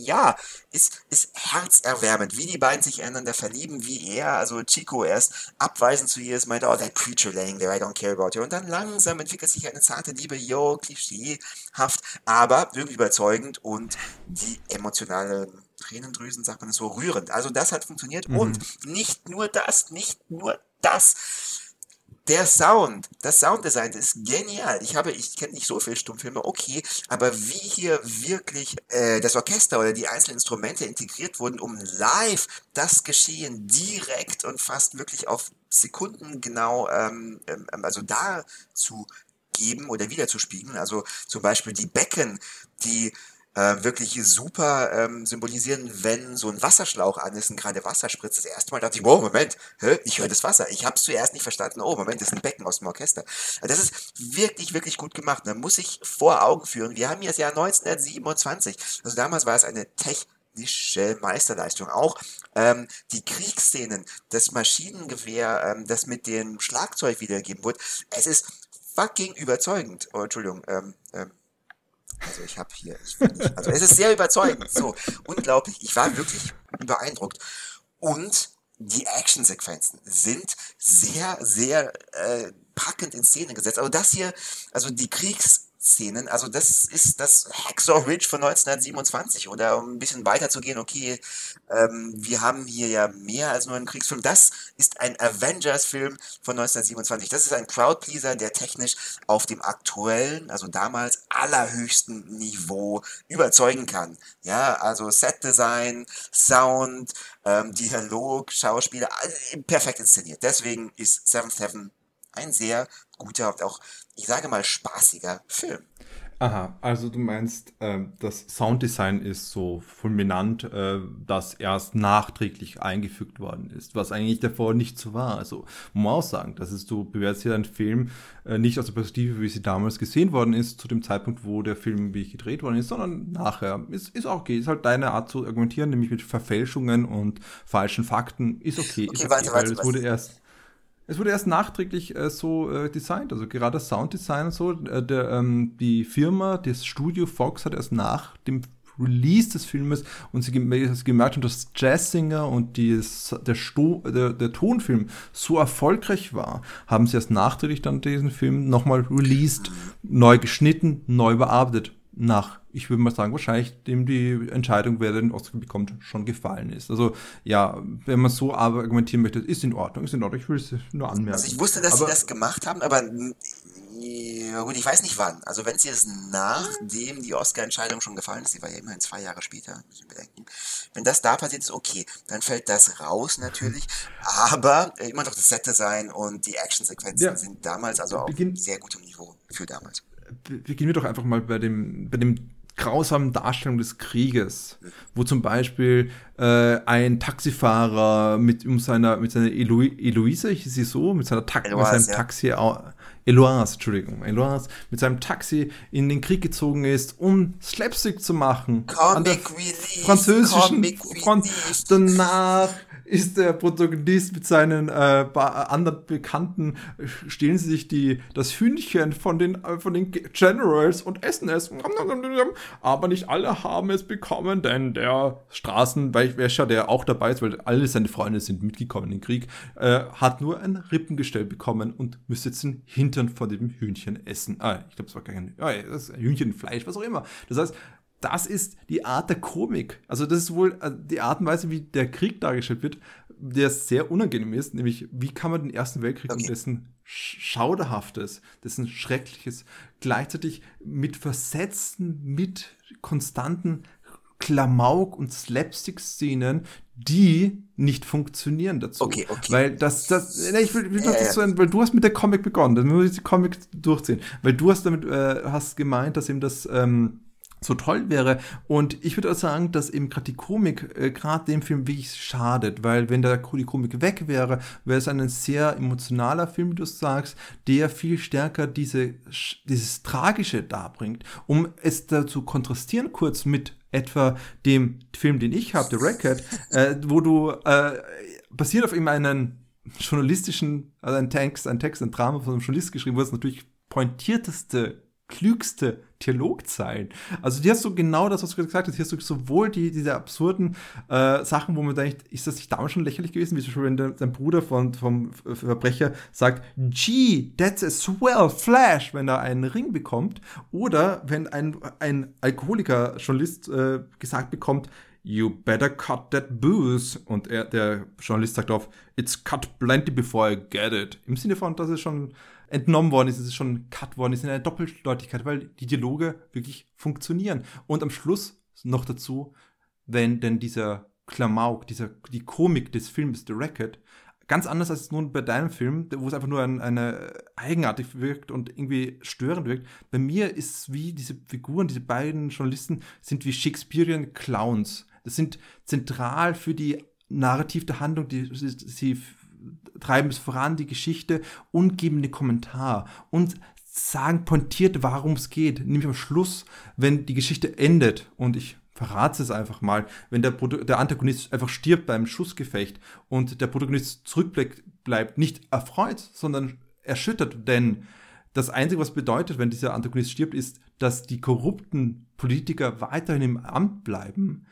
ja, ist, ist herzerwärmend, wie die beiden sich einander verlieben, wie er, also Chico erst abweisend zu ihr ist, meint, oh, that creature laying there, I don't care about you. Und dann langsam entwickelt sich eine zarte Liebe, yo, klischeehaft, aber wirklich überzeugend und die emotionalen Tränendrüsen, sagt man so, rührend. Also das hat funktioniert mhm. und nicht nur das, nicht nur das der Sound, das Sounddesign ist genial. Ich habe, ich kenne nicht so viele Stummfilme, okay, aber wie hier wirklich äh, das Orchester oder die einzelnen Instrumente integriert wurden, um live das Geschehen direkt und fast wirklich auf Sekunden genau, ähm, ähm, also da zu geben oder wiederzuspiegeln. Also zum Beispiel die Becken, die äh, wirklich super ähm, symbolisieren, wenn so ein Wasserschlauch an ist und gerade Wasser spritzt. Das erste Mal dachte ich, wow, Moment, hä? ich höre das Wasser. Ich habe es zuerst nicht verstanden. Oh, Moment, das ist ein Becken aus dem Orchester. Das ist wirklich, wirklich gut gemacht. Da muss ich vor Augen führen. Wir haben hier das Jahr 1927. Also damals war es eine technische Meisterleistung. Auch ähm, die Kriegsszenen, das Maschinengewehr, ähm, das mit dem Schlagzeug wiedergegeben wird. Es ist fucking überzeugend. Oh, Entschuldigung, ähm, ähm, also ich habe hier, ich nicht, also es ist sehr überzeugend, so unglaublich. Ich war wirklich beeindruckt und die Actionsequenzen sind sehr, sehr äh, packend in Szene gesetzt. Aber das hier, also die Kriegs Szenen. Also das ist das Hacksaw Ridge von 1927. Oder um ein bisschen weiter zu gehen, okay, ähm, wir haben hier ja mehr als nur einen Kriegsfilm. Das ist ein Avengers-Film von 1927. Das ist ein Crowdpleaser, der technisch auf dem aktuellen, also damals allerhöchsten Niveau überzeugen kann. Ja, also Setdesign, Sound, ähm, Dialog, Schauspieler, perfekt inszeniert. Deswegen ist Seventh Heaven ein sehr guter und auch ich sage mal, spaßiger Film. Aha, also du meinst, äh, das Sounddesign ist so fulminant, äh, dass erst nachträglich eingefügt worden ist, was eigentlich davor nicht so war. Also muss man auch sagen, das ist, du bewertest ja einen Film äh, nicht aus der Perspektive, wie sie damals gesehen worden ist, zu dem Zeitpunkt, wo der Film wie gedreht worden ist, sondern nachher. Ist, ist auch okay, ist halt deine Art zu argumentieren, nämlich mit Verfälschungen und falschen Fakten, ist okay. okay, ist okay warte, warte, es wurde erst es wurde erst nachträglich äh, so äh, designt, also gerade das Sounddesign und so. Äh, der, ähm, die Firma, das Studio Fox hat erst nach dem Release des Filmes und sie gemerkt haben, dass Jazzsinger und die, der, Sto, der, der, Tonfilm so erfolgreich war, haben sie erst nachträglich dann diesen Film nochmal released, neu geschnitten, neu bearbeitet nach, ich würde mal sagen, wahrscheinlich dem die Entscheidung, wer den Oscar bekommt, schon gefallen ist. Also ja, wenn man so argumentieren möchte, ist in Ordnung, ist in Ordnung, ich will es nur anmerken. Also ich wusste, dass aber, sie das gemacht haben, aber ja, gut, ich weiß nicht wann. Also wenn sie es nachdem die Oscar-Entscheidung schon gefallen ist, die war ja immerhin zwei Jahre später, muss ich bedenken. Wenn das da passiert ist, okay, dann fällt das raus natürlich. Aber äh, immer noch das Set-Design und die Action-Sequenzen ja. sind damals also auf sehr gutem Niveau für damals beginnen wir doch einfach mal bei dem, bei dem grausamen Darstellung des Krieges, wo zum Beispiel äh, ein Taxifahrer mit um seiner mit seiner Elo Eloise, hieß sie so, mit seiner Ta Eloise, mit seinem ja. Taxi Eloise, Entschuldigung, Eloise mit seinem Taxi in den Krieg gezogen ist, um Slapstick zu machen. Comic an der Relief, französischen Front. Danach ist der Protagonist mit seinen äh, anderen Bekannten, stehlen sie sich die, das Hühnchen von den, äh, von den Generals und essen es. Aber nicht alle haben es bekommen, denn der Straßenwäscher, der auch dabei ist, weil alle seine Freunde sind mitgekommen in den Krieg, äh, hat nur ein Rippengestell bekommen und müsste jetzt den Hintern von dem Hühnchen essen. Ah, ich glaube, es war kein das Hühnchenfleisch, was auch immer. Das heißt, das ist die Art der Komik. Also das ist wohl äh, die Art und Weise, wie der Krieg dargestellt wird, der sehr unangenehm ist, nämlich wie kann man den Ersten Weltkrieg okay. und dessen Schauderhaftes, dessen Schreckliches gleichzeitig mit Versetzen, mit konstanten Klamauk und Slapstick-Szenen, die nicht funktionieren dazu. Okay, okay. Weil das, das, ich will, will ja, das so, weil du hast mit der Comic begonnen, dann muss ich die Comic durchziehen, weil du hast damit, äh, hast gemeint, dass eben das, ähm, so toll wäre. Und ich würde auch sagen, dass eben gerade die Komik äh, gerade dem Film wirklich schadet, weil wenn da die Komik weg wäre, wäre es ein sehr emotionaler Film, wie du sagst, der viel stärker diese, dieses Tragische darbringt, um es da zu kontrastieren kurz mit etwa dem Film, den ich habe, The Record, äh, wo du äh, basiert auf eben einen journalistischen, also ein Text, ein Text, ein Drama von einem Journalist geschrieben, wo es natürlich pointierteste klügste Dialogzeilen. Also die hast du genau das, was du gesagt hast. Hier hast du sowohl die, diese absurden äh, Sachen, wo man denkt, ist das nicht damals schon lächerlich gewesen, wie zum Beispiel, wenn der, sein Bruder von, vom Verbrecher sagt, gee, that's a swell flash, wenn er einen Ring bekommt. Oder wenn ein, ein Alkoholiker-Journalist äh, gesagt bekommt, You better cut that booze. Und er, der Journalist sagt auf, It's cut plenty before I get it. Im Sinne von, dass es schon entnommen worden ist, es ist schon cut worden ist in einer Doppeldeutigkeit, weil die Dialoge wirklich funktionieren. Und am Schluss noch dazu, wenn denn dieser Klamauk, dieser, die Komik des Films The Record, ganz anders als nun bei deinem Film, wo es einfach nur ein, eine eigenartig wirkt und irgendwie störend wirkt. Bei mir ist es wie diese Figuren, diese beiden Journalisten sind wie Shakespearean Clowns. Das sind zentral für die Narrativ der Handlung, die sie treiben es voran, die Geschichte und geben einen Kommentar und sagen pointiert, warum es geht. Nämlich am Schluss, wenn die Geschichte endet und ich verrate es einfach mal, wenn der, Produ der Antagonist einfach stirbt beim Schussgefecht und der Protagonist zurückbleibt, nicht erfreut, sondern erschüttert, denn das Einzige, was bedeutet, wenn dieser Antagonist stirbt, ist, dass die korrupten Politiker weiterhin im Amt bleiben.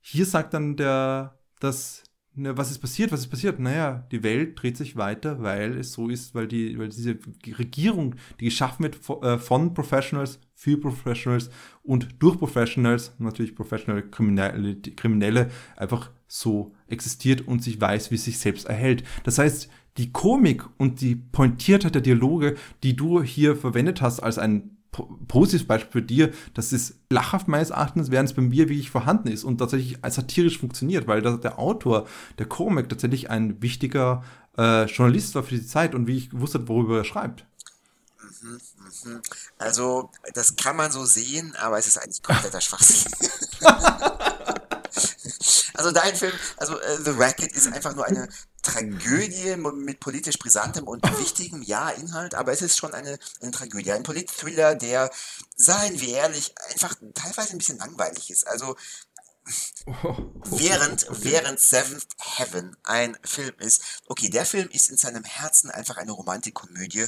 Hier sagt dann der, dass Ne, was ist passiert? Was ist passiert? Naja, die Welt dreht sich weiter, weil es so ist, weil die, weil diese Regierung, die geschaffen wird äh, von Professionals, für Professionals und durch Professionals, natürlich Professional Kriminelle, Kriminelle, einfach so existiert und sich weiß, wie es sich selbst erhält. Das heißt, die Komik und die Pointiertheit der Dialoge, die du hier verwendet hast als ein positives Beispiel für dir, dass es lachhaft meines Erachtens, während es bei mir wirklich vorhanden ist und tatsächlich als satirisch funktioniert, weil der Autor der Comic tatsächlich ein wichtiger äh, Journalist war für die Zeit und wie ich gewusst habe, worüber er schreibt. Mhm, mhm. Also, das kann man so sehen, aber es ist eigentlich kompletter Schwachsinn. also dein Film, also äh, The Racket ist einfach nur eine Tragödie mit politisch brisantem und wichtigem ja Inhalt, aber es ist schon eine, eine Tragödie, ein Polit-Thriller, der, seien wir ehrlich, einfach teilweise ein bisschen langweilig ist. Also während, während Seventh Heaven ein Film ist, okay, der Film ist in seinem Herzen einfach eine Romantikkomödie,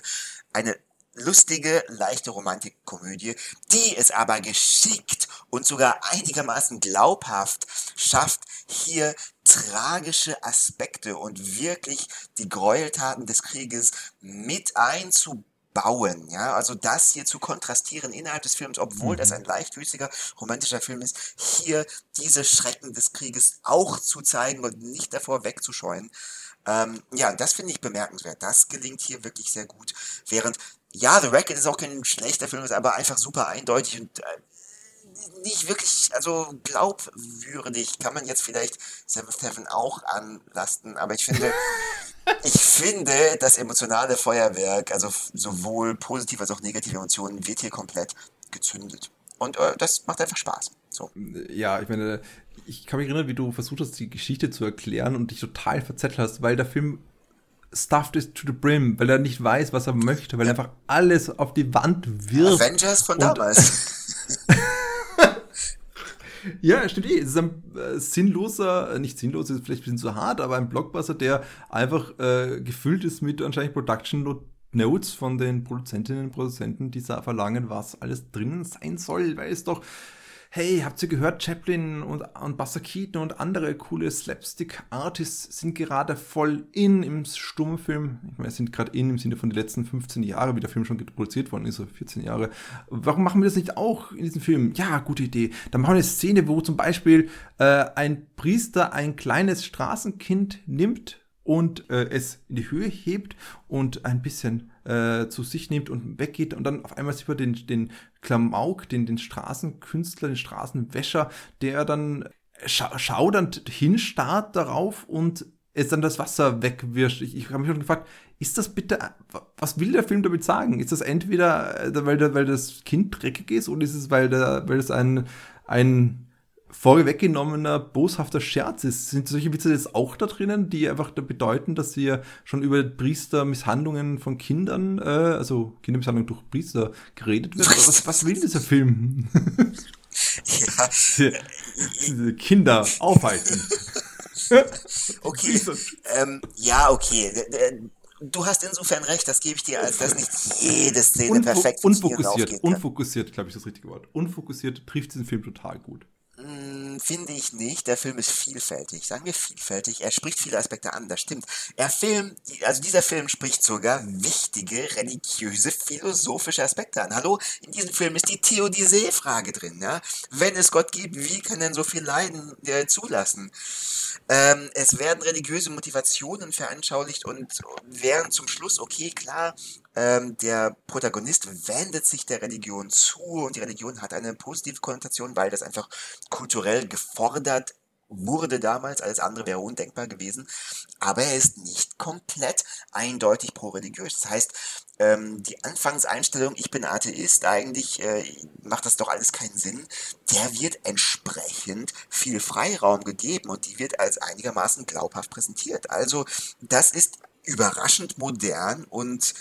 eine lustige, leichte Romantikkomödie, die es aber geschickt und sogar einigermaßen glaubhaft schafft, hier tragische Aspekte und wirklich die Gräueltaten des Krieges mit einzubauen. Ja, also das hier zu kontrastieren innerhalb des Films, obwohl mhm. das ein leichtfüßiger romantischer Film ist, hier diese Schrecken des Krieges auch zu zeigen und nicht davor wegzuscheuen. Ähm, ja, das finde ich bemerkenswert. Das gelingt hier wirklich sehr gut. Während, ja, The Racket ist auch kein schlechter Film, ist aber einfach super eindeutig und äh, nicht wirklich, also glaubwürdig kann man jetzt vielleicht Seventh Heaven auch anlasten, aber ich finde, ich finde, das emotionale Feuerwerk, also sowohl positive als auch negative Emotionen, wird hier komplett gezündet. Und äh, das macht einfach Spaß. So. Ja, ich meine, ich kann mich erinnern, wie du versucht hast, die Geschichte zu erklären und dich total verzettelt hast, weil der Film stuffed is to the brim, weil er nicht weiß, was er möchte, weil er einfach alles auf die Wand wirft. Avengers von damals. Ja, stimmt eh. Es ist ein äh, sinnloser, nicht sinnlos, ist vielleicht ein bisschen zu hart, aber ein Blockbuster, der einfach äh, gefüllt ist mit anscheinend Production Notes von den Produzentinnen und Produzenten, die verlangen, was alles drinnen sein soll, weil es doch hey, habt ihr gehört, Chaplin und, und Buster Keaton und andere coole Slapstick-Artists sind gerade voll in im Stummfilm. Ich meine, sind gerade in im Sinne von den letzten 15 Jahren, wie der Film schon produziert worden ist, so 14 Jahre. Warum machen wir das nicht auch in diesem Film? Ja, gute Idee. Dann machen wir eine Szene, wo zum Beispiel äh, ein Priester ein kleines Straßenkind nimmt und äh, es in die Höhe hebt und ein bisschen äh, zu sich nimmt und weggeht und dann auf einmal sieht man den, den Klamauk, den, den Straßenkünstler, den Straßenwäscher, der dann scha schaudernd hinstarrt darauf und es dann das Wasser wegwirscht. Ich, ich habe mich schon gefragt, ist das bitte, was will der Film damit sagen? Ist das entweder, äh, weil, weil das Kind dreckig ist oder ist es, weil, der, weil es ein, ein vorweggenommener, boshafter Scherz ist. Sind solche Witze jetzt auch da drinnen, die einfach da bedeuten, dass wir schon über Priestermisshandlungen von Kindern, äh, also Kindermisshandlungen durch Priester geredet wird? Was, was will dieser Film? Ja. Kinder aufhalten. okay. ähm, ja, okay. Du hast insofern recht, das gebe ich dir, als dass nicht jede Szene Unfo perfekt Unfokussiert, unfokussiert, glaube ich, das richtige Wort. Unfokussiert trifft diesen Film total gut. Hm, finde ich nicht. Der Film ist vielfältig. Sagen wir vielfältig. Er spricht viele Aspekte an, das stimmt. Er Film, also dieser Film spricht sogar wichtige religiöse, philosophische Aspekte an. Hallo, in diesem Film ist die Theodizee-Frage drin, ja. Wenn es Gott gibt, wie kann denn so viel Leiden äh, zulassen? Ähm, es werden religiöse Motivationen veranschaulicht und während zum Schluss, okay, klar, ähm, der Protagonist wendet sich der Religion zu und die Religion hat eine positive Konnotation, weil das einfach kulturell gefordert wurde damals, alles andere wäre undenkbar gewesen. Aber er ist nicht komplett eindeutig pro-religiös. Das heißt, ähm, die Anfangseinstellung, ich bin Atheist, eigentlich äh, macht das doch alles keinen Sinn, der wird entsprechend viel Freiraum gegeben und die wird als einigermaßen glaubhaft präsentiert. Also das ist überraschend modern und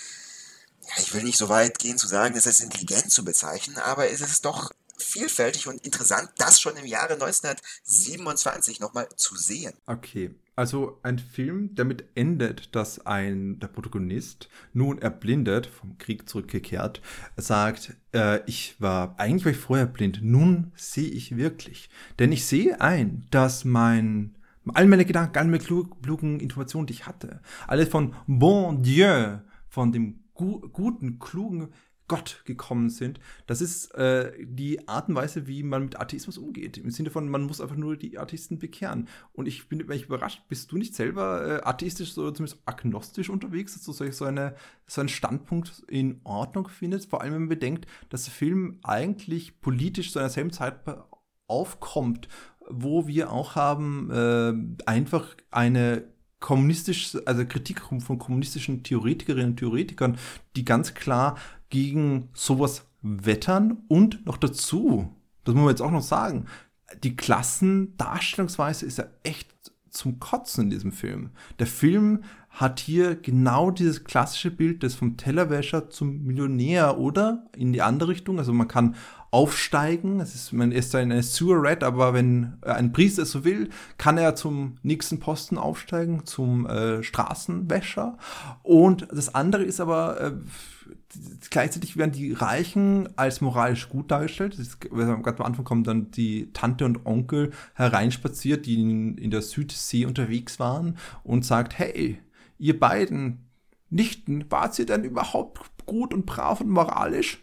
ich will nicht so weit gehen zu sagen, es ist intelligent zu bezeichnen, aber es ist doch vielfältig und interessant, das schon im Jahre 1927 nochmal zu sehen. Okay, also ein Film, damit endet, dass ein der Protagonist nun erblindet, vom Krieg zurückgekehrt, sagt, äh, ich war eigentlich war ich vorher blind, nun sehe ich wirklich, denn ich sehe ein, dass mein all meine Gedanken, all meine klugen Informationen, die ich hatte, alles von Bon Dieu, von dem gu guten, klugen Gott gekommen sind. Das ist äh, die Art und Weise, wie man mit Atheismus umgeht. Im Sinne von, man muss einfach nur die Atheisten bekehren. Und ich bin ich überrascht, bist du nicht selber äh, atheistisch oder zumindest agnostisch unterwegs, dass du so, eine, so einen Standpunkt in Ordnung findest? Vor allem, wenn man bedenkt, dass der Film eigentlich politisch zu einer selben Zeit aufkommt, wo wir auch haben äh, einfach eine kommunistisch, also Kritik von kommunistischen Theoretikerinnen und Theoretikern, die ganz klar gegen sowas wettern und noch dazu, das muss man jetzt auch noch sagen, die Klassendarstellungsweise ist ja echt zum Kotzen in diesem Film. Der Film hat hier genau dieses klassische Bild des vom Tellerwäscher zum Millionär oder in die andere Richtung. Also man kann aufsteigen. Es ist, man ist eine Sewer Rat, aber wenn ein Priester es so will, kann er zum nächsten Posten aufsteigen, zum äh, Straßenwäscher. Und das andere ist aber, äh, gleichzeitig werden die Reichen als moralisch gut dargestellt. Ist, ganz am Anfang kommen dann die Tante und Onkel hereinspaziert, die in, in der Südsee unterwegs waren und sagt, hey, ihr beiden Nichten, wart ihr denn überhaupt gut und brav und moralisch?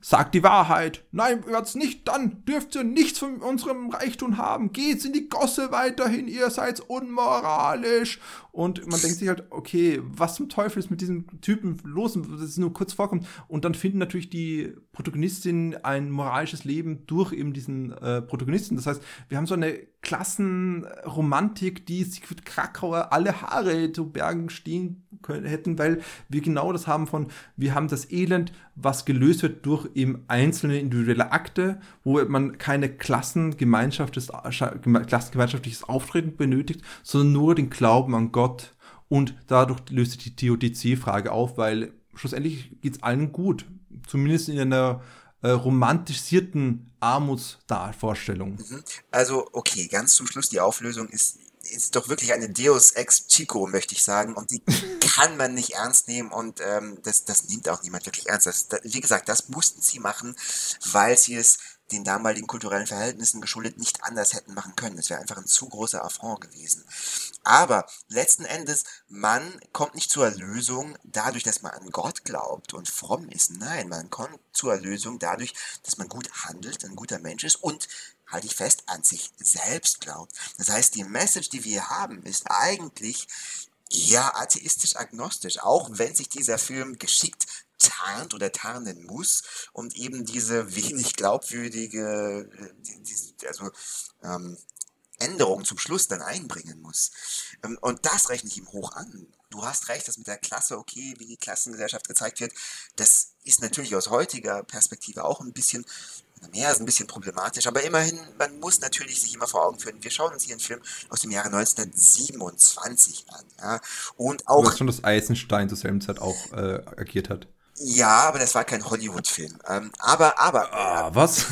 Sagt die Wahrheit. Nein, wird's nicht, dann dürft ihr nichts von unserem Reichtum haben. Geht's in die Gosse weiterhin, ihr seid unmoralisch. Und man denkt sich halt, okay, was zum Teufel ist mit diesem Typen los, dass es nur kurz vorkommt. Und dann finden natürlich die Protagonistin ein moralisches Leben durch eben diesen äh, Protagonisten. Das heißt, wir haben so eine Klassenromantik, die Siegfried Krakauer alle Haare zu Bergen stehen können, hätten, weil wir genau das haben von, wir haben das Elend, was gelöst wird durch eben einzelne individuelle Akte, wo man keine Klassengemeinschaftes, klassengemeinschaftliches Auftreten benötigt, sondern nur den Glauben an Gott. Und dadurch löst sich die Theodizee-Frage auf, weil schlussendlich geht es allen gut. Zumindest in einer äh, romantisierten Armutsvorstellung. Mhm. Also, okay, ganz zum Schluss, die Auflösung ist, ist doch wirklich eine Deus ex Chico, möchte ich sagen. Und die kann man nicht ernst nehmen und ähm, das, das nimmt auch niemand wirklich ernst. Das, das, wie gesagt, das mussten sie machen, weil sie es den damaligen kulturellen Verhältnissen geschuldet nicht anders hätten machen können. Es wäre einfach ein zu großer Affront gewesen. Aber letzten Endes, man kommt nicht zur Erlösung dadurch, dass man an Gott glaubt und fromm ist. Nein, man kommt zur Erlösung dadurch, dass man gut handelt, ein guter Mensch ist und halte ich fest, an sich selbst glaubt. Das heißt, die Message, die wir haben, ist eigentlich eher atheistisch-agnostisch, auch wenn sich dieser Film geschickt tarnt oder tarnen muss und eben diese wenig glaubwürdige, äh, also ähm, Änderung zum Schluss dann einbringen muss. Ähm, und das rechne ich ihm hoch an. Du hast recht, dass mit der Klasse, okay, wie die Klassengesellschaft gezeigt wird, das ist natürlich aus heutiger Perspektive auch ein bisschen, mehr ist ein bisschen problematisch, aber immerhin, man muss natürlich sich immer vor Augen führen, wir schauen uns hier einen Film aus dem Jahre 1927 an. Ja, und auch. Du schon, dass Eisenstein zur selben Zeit auch äh, agiert hat. Ja, aber das war kein Hollywood-Film. Ähm, aber, aber. Ah, was?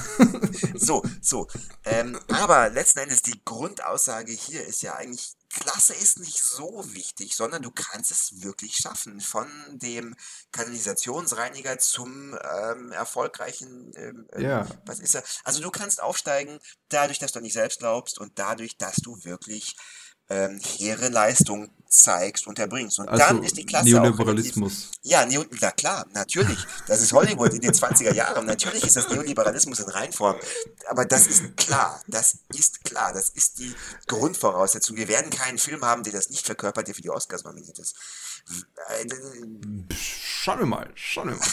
so, so. Ähm, aber letzten Endes die Grundaussage hier ist ja eigentlich, Klasse ist nicht so wichtig, sondern du kannst es wirklich schaffen. Von dem Kanalisationsreiniger zum ähm, erfolgreichen, ähm, ähm ja. was ist er? Also du kannst aufsteigen, dadurch, dass du nicht selbst glaubst und dadurch, dass du wirklich ähm, hehre Leistung zeigst und erbringst. Und also dann ist die Klasse Neoliberalismus. Auch ja, Neo, na klar, natürlich. Das ist Hollywood in den 20er Jahren. Natürlich ist das Neoliberalismus in Reinform. Aber das ist klar. Das ist klar. Das ist die Grundvoraussetzung. Wir werden keinen Film haben, der das nicht verkörpert, der für die Oscars nominiert ist. Schauen wir mal. Schauen wir mal.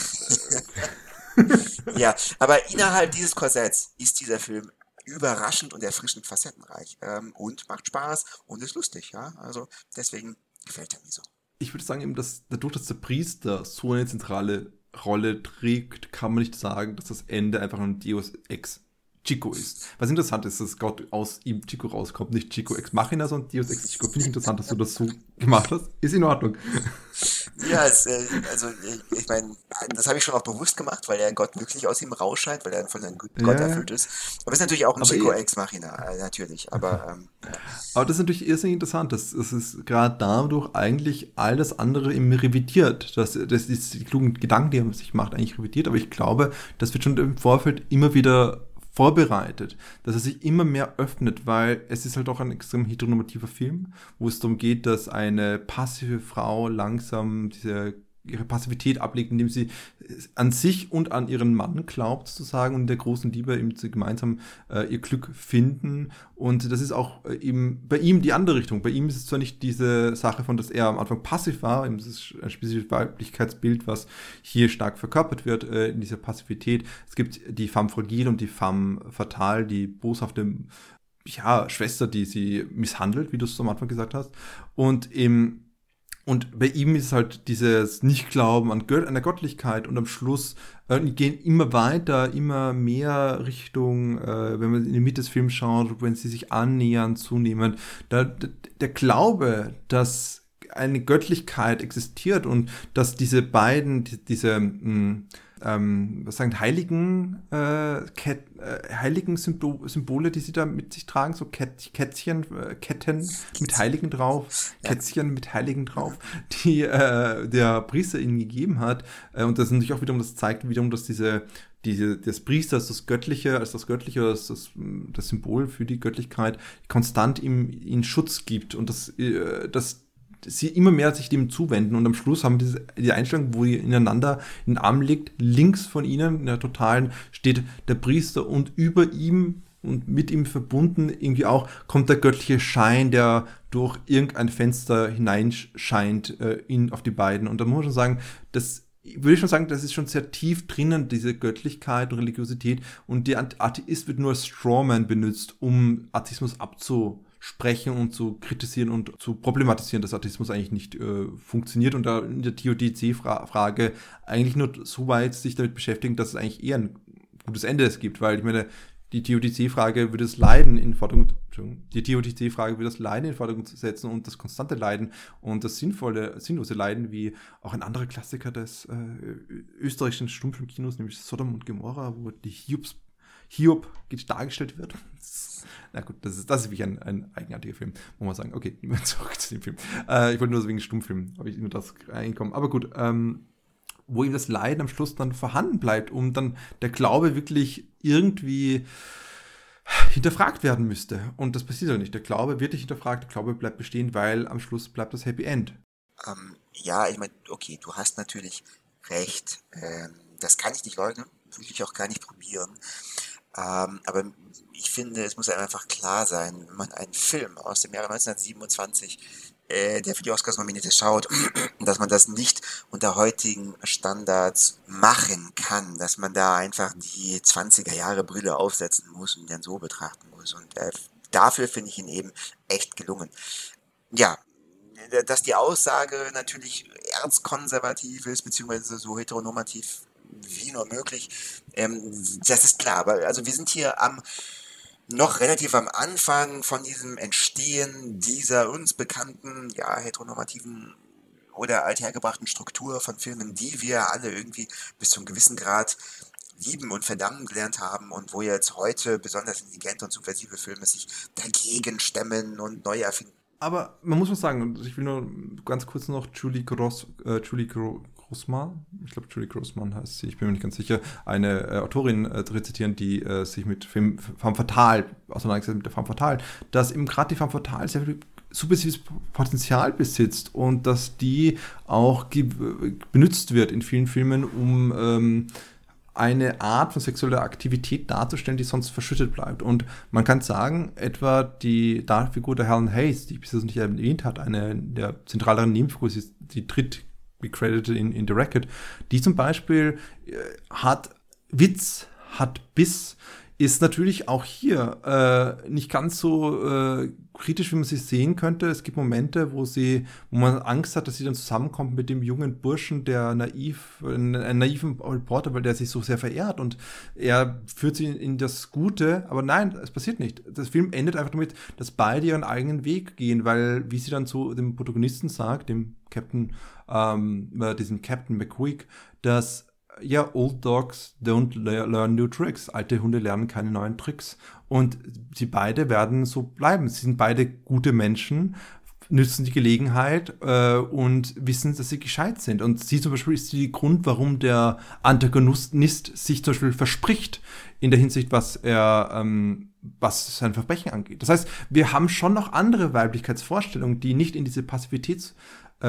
ja, aber innerhalb dieses Korsetts ist dieser Film überraschend und erfrischend facettenreich ähm, und macht Spaß und ist lustig, ja. Also deswegen gefällt er mir so. Ich würde sagen, eben, dass dadurch, dass der Priester so eine zentrale Rolle trägt, kann man nicht sagen, dass das Ende einfach ein Deus Ex Chico ist. Was interessant ist, dass Gott aus ihm Chico rauskommt, nicht Chico Ex Machina, sondern Deus Ex Chico. Finde ich interessant, dass du das so gemacht hast. Ist in Ordnung. Ja, es, äh, also ich, ich meine, das habe ich schon auch bewusst gemacht, weil er Gott wirklich aus ihm rausscheint, weil er von einem guten Gott ja. erfüllt ist. Aber es ist natürlich auch ein Chico Ex Machina, äh, natürlich. Aber, ähm, aber das ist natürlich irrsinnig interessant. Das, das ist gerade dadurch eigentlich all das andere im revidiert. Das, das ist die klugen Gedanken, die er sich macht, eigentlich revidiert. Aber ich glaube, das wird schon im Vorfeld immer wieder vorbereitet, dass er sich immer mehr öffnet, weil es ist halt auch ein extrem heteronormativer Film, wo es darum geht, dass eine passive Frau langsam diese ihre Passivität ablegt, indem sie an sich und an ihren Mann glaubt, sozusagen, und der großen Liebe eben gemeinsam äh, ihr Glück finden. Und das ist auch äh, eben bei ihm die andere Richtung. Bei ihm ist es zwar nicht diese Sache von, dass er am Anfang passiv war, eben das ist ein spezifisches Weiblichkeitsbild, was hier stark verkörpert wird äh, in dieser Passivität. Es gibt die femme fragile und die femme fatale, die boshafte ja, Schwester, die sie misshandelt, wie du es am Anfang gesagt hast. Und eben und bei ihm ist halt dieses Nicht-Glauben an, Gott, an der Göttlichkeit und am Schluss äh, gehen immer weiter, immer mehr Richtung, äh, wenn man in die Mitte des Films schaut, wenn sie sich annähern, zunehmend, da, der Glaube, dass eine Göttlichkeit existiert und dass diese beiden, die, diese, mh, hm, ähm, was sagen, heiligen, äh, Ket, äh, heiligen Symbol Symbole, die sie da mit sich tragen, so Kett, Kätzchen, äh, Ketten mit Heiligen drauf, ja. Kätzchen mit Heiligen drauf, die äh, der Priester ihnen gegeben hat. Äh, und das natürlich auch wiederum, das zeigt wiederum, dass diese diese, das Priester als das Göttliche, als das Göttliche, als das, das Symbol für die Göttlichkeit konstant ihm, ihm Schutz gibt und das, äh, das sie immer mehr sich dem zuwenden und am Schluss haben diese, die Einstellung, wo ihr ineinander in den Arm liegt, links von ihnen, in der totalen, steht der Priester und über ihm und mit ihm verbunden irgendwie auch kommt der göttliche Schein, der durch irgendein Fenster hineinscheint äh, in, auf die beiden. Und da muss man schon sagen, das würde ich schon sagen, das ist schon sehr tief drinnen, diese Göttlichkeit und Religiosität. Und der Atheist wird nur als Strawman benutzt, um Atheismus abzu sprechen und zu kritisieren und zu problematisieren, dass Atheismus eigentlich nicht äh, funktioniert und da in der TODC-Frage eigentlich nur so weit sich damit beschäftigen, dass es eigentlich eher ein gutes Ende es gibt, weil ich meine, die TODC-Frage würde das Leiden in Forderung, die TODC-Frage würde das Leiden in Forderung setzen und das konstante Leiden und das sinnvolle, sinnlose Leiden, wie auch ein anderer Klassiker des äh, österreichischen Stummfilmkinos, nämlich Sodom und Gomorra, wo die Hiobs, Hiob dargestellt wird. Na gut, das ist, das ist wirklich ein, ein eigenartiger Film, wo man sagen, okay, zurück zu dem Film. Äh, ich wollte nur wegen Stummfilm, habe ich nur das reinkommen. Aber gut, ähm, wo ihm das Leiden am Schluss dann vorhanden bleibt, um dann der Glaube wirklich irgendwie hinterfragt werden müsste. Und das passiert ja nicht. Der Glaube wird nicht hinterfragt, der Glaube bleibt bestehen, weil am Schluss bleibt das Happy End. Ähm, ja, ich meine, okay, du hast natürlich recht. Ähm, das kann ich nicht leugnen, will ich auch gar nicht probieren. Ähm, aber ich finde, es muss einfach klar sein, wenn man einen Film aus dem Jahre 1927 äh, der für die Oscars nominiert ist, schaut, dass man das nicht unter heutigen Standards machen kann, dass man da einfach die 20er Jahre Brille aufsetzen muss und dann so betrachten muss. Und äh, dafür finde ich ihn eben echt gelungen. Ja, dass die Aussage natürlich erzkonservativ ist, beziehungsweise so heteronormativ wie nur möglich, ähm, das ist klar. Aber also wir sind hier am noch relativ am Anfang von diesem Entstehen dieser uns bekannten, ja, heteronormativen oder althergebrachten Struktur von Filmen, die wir alle irgendwie bis zu einem gewissen Grad lieben und verdammen gelernt haben und wo jetzt heute besonders intelligente und subversive Filme sich dagegen stemmen und neu erfinden. Aber man muss was sagen, ich will nur ganz kurz noch Julie Gross, äh, Julie Gro Grossmann, ich glaube Julie Grossmann heißt sie, ich bin mir nicht ganz sicher, eine äh, Autorin äh, rezitieren, die äh, sich mit Film Femme Fatale auseinandergesetzt mit der Femme Fatale, dass eben gerade die Femme Fatale sehr viel subversives Potenzial besitzt und dass die auch benutzt wird in vielen Filmen, um ähm, eine Art von sexueller Aktivität darzustellen, die sonst verschüttet bleibt. Und man kann sagen, etwa die Dartfigur der Helen Hayes, die ich bisher nicht erwähnt hat, eine der zentraleren Nebenfiguren, die tritt gecredited in, in The Racket, die zum Beispiel äh, hat Witz, hat Biss, ist natürlich auch hier äh, nicht ganz so äh, kritisch, wie man sie sehen könnte. Es gibt Momente, wo sie, wo man Angst hat, dass sie dann zusammenkommt mit dem jungen Burschen, der naiv, einen, naiven Reporter, weil der sich so sehr verehrt und er führt sie in, in, das Gute, aber nein, es passiert nicht. Das Film endet einfach damit, dass beide ihren eigenen Weg gehen, weil, wie sie dann zu dem Protagonisten sagt, dem Captain, ähm, äh, diesem Captain McQuick, dass ja, Old Dogs don't learn new tricks. Alte Hunde lernen keine neuen Tricks. Und sie beide werden so bleiben. Sie sind beide gute Menschen, nützen die Gelegenheit äh, und wissen, dass sie gescheit sind. Und sie zum Beispiel ist die Grund, warum der Antagonist sich zum Beispiel verspricht in der Hinsicht, was er, ähm, was sein Verbrechen angeht. Das heißt, wir haben schon noch andere Weiblichkeitsvorstellungen, die nicht in diese Passivitäts-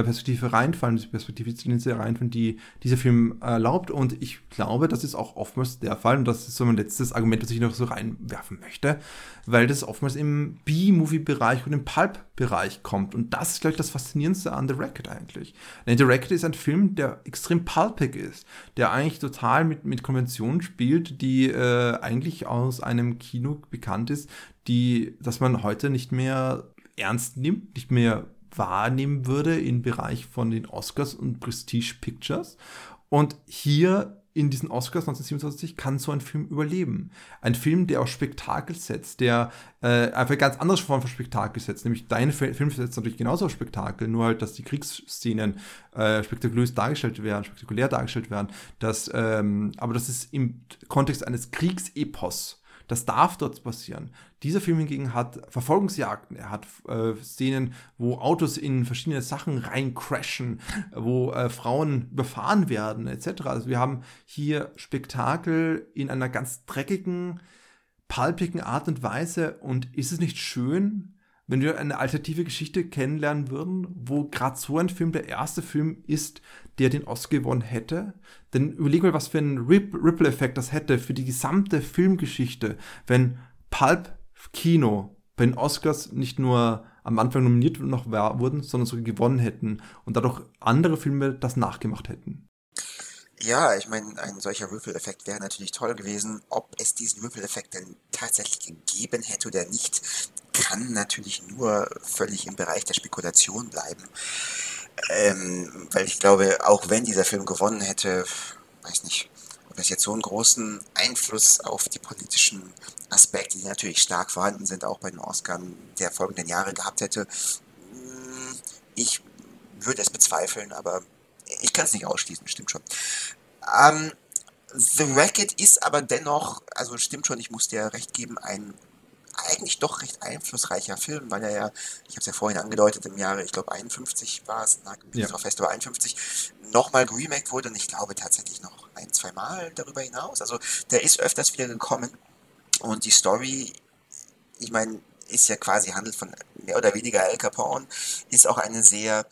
Perspektive reinfallen, die Perspektive reinfallen, die dieser Film erlaubt. Und ich glaube, das ist auch oftmals der Fall. Und das ist so mein letztes Argument, das ich noch so reinwerfen möchte, weil das oftmals im B-Movie-Bereich und im Pulp-Bereich kommt. Und das ist, glaube ich, das Faszinierendste an The Racket eigentlich. Denn The Racket ist ein Film, der extrem pulpig ist, der eigentlich total mit, mit Konventionen spielt, die äh, eigentlich aus einem Kino bekannt ist, die, dass man heute nicht mehr ernst nimmt, nicht mehr wahrnehmen würde im Bereich von den Oscars und Prestige Pictures. Und hier in diesen Oscars 1927 kann so ein Film überleben. Ein Film, der auch Spektakel setzt, der äh, einfach ganz andere Form von Spektakel setzt. Nämlich deine Film setzt natürlich genauso auf Spektakel, nur halt, dass die Kriegsszenen äh, spektakulös dargestellt werden, spektakulär dargestellt werden. Dass, ähm, aber das ist im Kontext eines Kriegsepos das darf dort passieren. Dieser Film hingegen hat Verfolgungsjagden, er hat äh, Szenen, wo Autos in verschiedene Sachen reincrashen, wo äh, Frauen überfahren werden, etc. Also wir haben hier Spektakel in einer ganz dreckigen, palpigen Art und Weise. Und ist es nicht schön, wenn wir eine alternative Geschichte kennenlernen würden, wo gerade so ein Film der erste Film ist, der den Oscar gewonnen hätte. Denn überleg mal, was für einen Ripple-Effekt das hätte für die gesamte Filmgeschichte, wenn Pulp Kino bei den Oscars nicht nur am Anfang nominiert noch wurden, sondern sogar gewonnen hätten und dadurch andere Filme das nachgemacht hätten. Ja, ich meine, ein solcher Ripple-Effekt wäre natürlich toll gewesen. Ob es diesen Ripple-Effekt denn tatsächlich gegeben hätte oder nicht, kann natürlich nur völlig im Bereich der Spekulation bleiben. Ähm, weil ich glaube, auch wenn dieser Film gewonnen hätte, weiß nicht, ob es jetzt so einen großen Einfluss auf die politischen Aspekte, die natürlich stark vorhanden sind, auch bei den Oscars der folgenden Jahre gehabt hätte. Hm, ich würde es bezweifeln, aber ich kann es nicht ausschließen, stimmt schon. Ähm, The Racket ist aber dennoch, also stimmt schon, ich muss dir recht geben, ein eigentlich doch recht einflussreicher Film, weil er ja, ich habe es ja vorhin angedeutet, im Jahre, ich glaube 51 war es, ja. Festival 51, nochmal geremaked wurde und ich glaube tatsächlich noch ein, zwei Mal darüber hinaus. Also der ist öfters wieder gekommen und die Story, ich meine, ist ja quasi handelt von mehr oder weniger Al Capone, ist auch eine sehr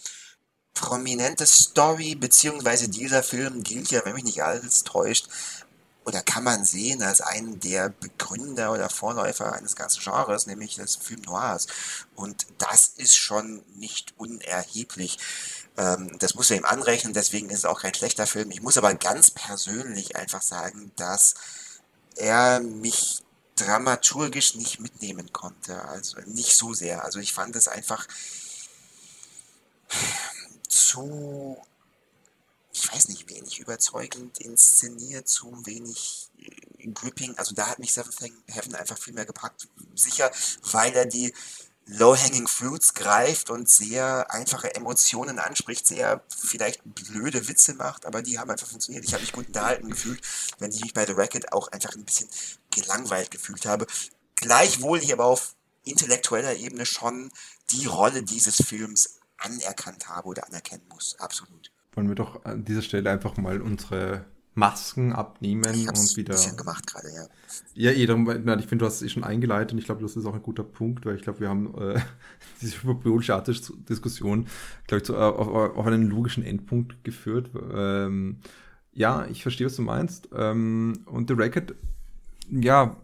prominente Story, beziehungsweise dieser Film gilt ja, wenn mich nicht alles täuscht, oder kann man sehen als einen der Begründer oder Vorläufer eines ganzen Genres, nämlich des Film Noirs. Und das ist schon nicht unerheblich. Ähm, das muss man ihm anrechnen, deswegen ist es auch kein schlechter Film. Ich muss aber ganz persönlich einfach sagen, dass er mich dramaturgisch nicht mitnehmen konnte. Also nicht so sehr. Also ich fand es einfach zu ich weiß nicht, wenig überzeugend inszeniert, zu wenig äh, gripping. Also da hat mich Seventh Heaven einfach viel mehr gepackt. Sicher, weil er die Low-Hanging Fruits greift und sehr einfache Emotionen anspricht, sehr vielleicht blöde Witze macht, aber die haben einfach funktioniert. Ich habe mich gut unterhalten gefühlt, wenn ich mich bei The Racket auch einfach ein bisschen gelangweilt gefühlt habe. Gleichwohl ich aber auf intellektueller Ebene schon die Rolle dieses Films anerkannt habe oder anerkennen muss. Absolut wollen wir doch an dieser Stelle einfach mal unsere Masken abnehmen und wieder. Ein bisschen gemacht gerade, ja. Ja, eh, darum, ich finde, du hast es eh schon eingeleitet und ich glaube, das ist auch ein guter Punkt, weil ich glaube, wir haben äh, diese hyperbolische Diskussion, glaube ich, zu, auf, auf, einen logischen Endpunkt geführt. Ähm, ja, ich verstehe, was du meinst. Ähm, und The Record, ja,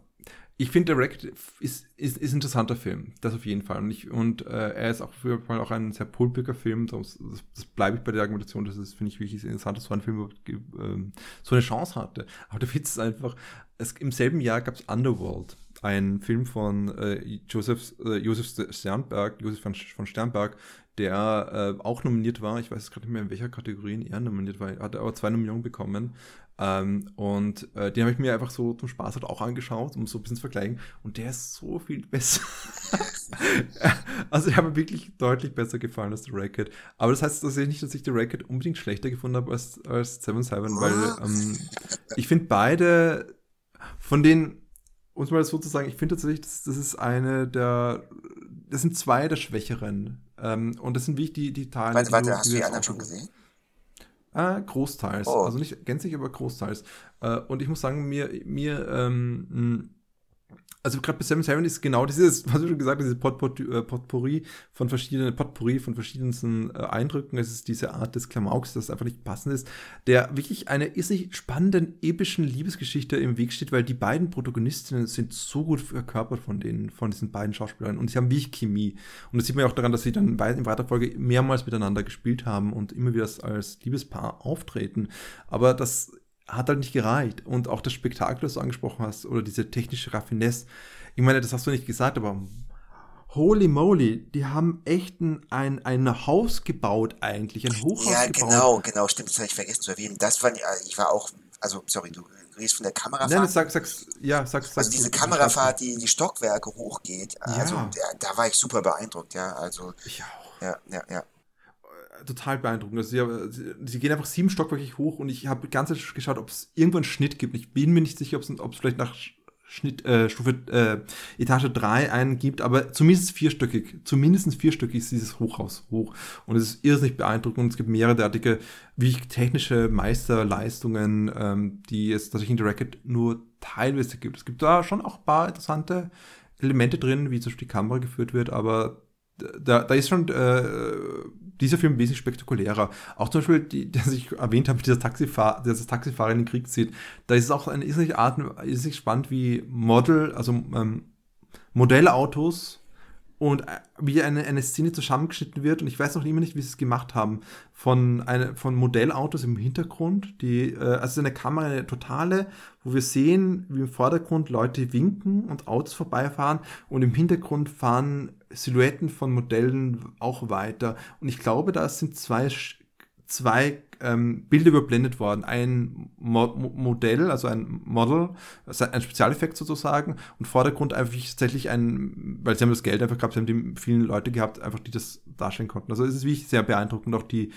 ich finde, Wrecked ist, ist, ist ein interessanter Film. Das auf jeden Fall. Und, ich, und äh, er ist auch auf jeden Fall auch ein sehr pulpiger Film. Das, das, das bleibe ich bei der Argumentation. Das ist, finde ich, wirklich interessant, dass so ein Film ähm, so eine Chance hatte. Aber der Witz ist einfach, es, im selben Jahr gab es Underworld. Ein Film von äh, Joseph, äh, Josef Sternberg, Josef von, von Sternberg, der äh, auch nominiert war. Ich weiß gerade nicht mehr, in welcher Kategorie er nominiert war. Er hat aber zwei Nominierungen bekommen. Ähm, und äh, den habe ich mir einfach so zum Spaß halt auch angeschaut, um so ein bisschen zu vergleichen. Und der ist so viel besser. also, der hat mir wirklich deutlich besser gefallen als The Racket. Aber das heißt tatsächlich nicht, dass ich The Racket unbedingt schlechter gefunden habe als, als Seven Seven, weil ähm, ich finde beide von den, um es mal so zu sagen, ich finde tatsächlich, das, das ist eine der, das sind zwei der Schwächeren. Ähm, und das sind wirklich die, die Teile. Warte, warte, hast du die anderen schon gesehen? Äh, großteils. Oh. Also nicht gänzlich, aber großteils. Äh, und ich muss sagen, mir, mir ähm, also gerade bei Seven Seven ist genau dieses, was du schon gesagt hast, dieses äh, Potpourri von verschiedenen, Potpourri von verschiedensten äh, Eindrücken. Es ist diese Art des Klamauks, das einfach nicht passend ist, der wirklich einer irrsinnig spannenden, epischen Liebesgeschichte im Weg steht, weil die beiden Protagonistinnen sind so gut verkörpert von den, von diesen beiden Schauspielern und sie haben wirklich Chemie. Und das sieht man ja auch daran, dass sie dann in weiterer Folge mehrmals miteinander gespielt haben und immer wieder als Liebespaar auftreten. Aber das hat halt nicht gereicht. Und auch das Spektakel, das du angesprochen hast, oder diese technische Raffinesse, ich meine, das hast du nicht gesagt, aber holy moly, die haben echt ein, ein, Haus gebaut eigentlich, ein Hochhaus ja, gebaut. Ja, genau, genau, stimmt, das habe ich vergessen zu erwähnen. Das war, ich war auch, also, sorry, du redest von der Kamerafahrt. Nein, sag, sag, ja, sag, sag. Also diese Kamerafahrt, die in die Stockwerke hochgeht, also, ja. da, da war ich super beeindruckt, ja, also. Ich auch. Ja, ja, ja total beeindruckend. Also sie, sie, gehen einfach sieben Stockwerke hoch und ich habe ganz geschaut, ob es irgendwo einen Schnitt gibt. Ich bin mir nicht sicher, ob es vielleicht nach Schnitt, äh, Stufe äh, Etage 3 einen gibt, aber zumindest vierstöckig, zumindest vierstöckig ist dieses Hochhaus hoch. Und es ist irrsinnig beeindruckend und es gibt mehrere derartige, wie technische Meisterleistungen, ähm, die es tatsächlich in The Racket nur teilweise gibt. Es gibt da schon auch ein paar interessante Elemente drin, wie zum Beispiel die Kamera geführt wird, aber da, da ist schon äh, dieser Film wesentlich spektakulärer. Auch zum Beispiel, die, das ich erwähnt habe, dieser Taxifahr dieses Taxifahrer in den Krieg zieht, da ist es auch eine irrsinnig Art, irrsinnig spannend, wie Model, also ähm, Modellautos und äh, wie eine, eine Szene zusammengeschnitten wird. Und ich weiß noch immer nicht, wie sie es gemacht haben. Von, eine, von Modellautos im Hintergrund, die, äh, also eine Kamera, eine totale, wo wir sehen, wie im Vordergrund Leute winken und Autos vorbeifahren und im Hintergrund fahren Silhouetten von Modellen auch weiter. Und ich glaube, da sind zwei, zwei ähm, Bilder überblendet worden. Ein Mo Modell, also ein Model, also ein Spezialeffekt sozusagen, und Vordergrund einfach tatsächlich ein, weil sie haben das Geld einfach gehabt, sie haben die vielen Leute gehabt, einfach die das darstellen konnten. Also es ist wirklich sehr beeindruckend, auch die,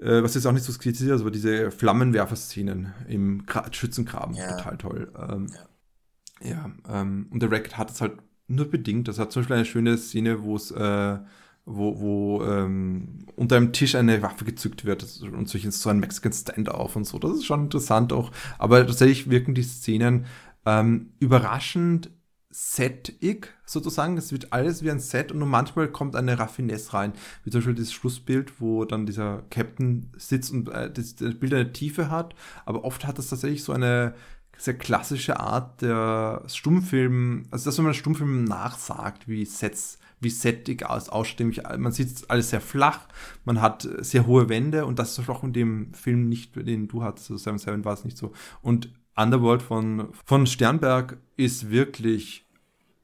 äh, was jetzt auch nicht so skizziert ist, aber diese Flammenwerfer-Szenen im Gra Schützengraben, ja. total toll. Ähm, ja, ja ähm, und der Racket hat es halt nur bedingt. Das hat zum Beispiel eine schöne Szene, wo es äh, wo, wo ähm, unter einem Tisch eine Waffe gezückt wird und sich so ein Mexican Standoff und so. Das ist schon interessant auch. Aber tatsächlich wirken die Szenen ähm, überraschend setig sozusagen. Es wird alles wie ein Set und nur manchmal kommt eine Raffinesse rein. Wie zum Beispiel das Schlussbild, wo dann dieser Captain sitzt und äh, das, das Bild eine Tiefe hat. Aber oft hat das tatsächlich so eine sehr klassische Art der Stummfilm, also dass man Stummfilm nachsagt, wie Sets, wie Settig aus, ausstimmt. Man sieht alles sehr flach, man hat sehr hohe Wände und das ist auch in dem Film nicht, den du hattest, also Seven Seven war es nicht so. Und Underworld von, von Sternberg ist wirklich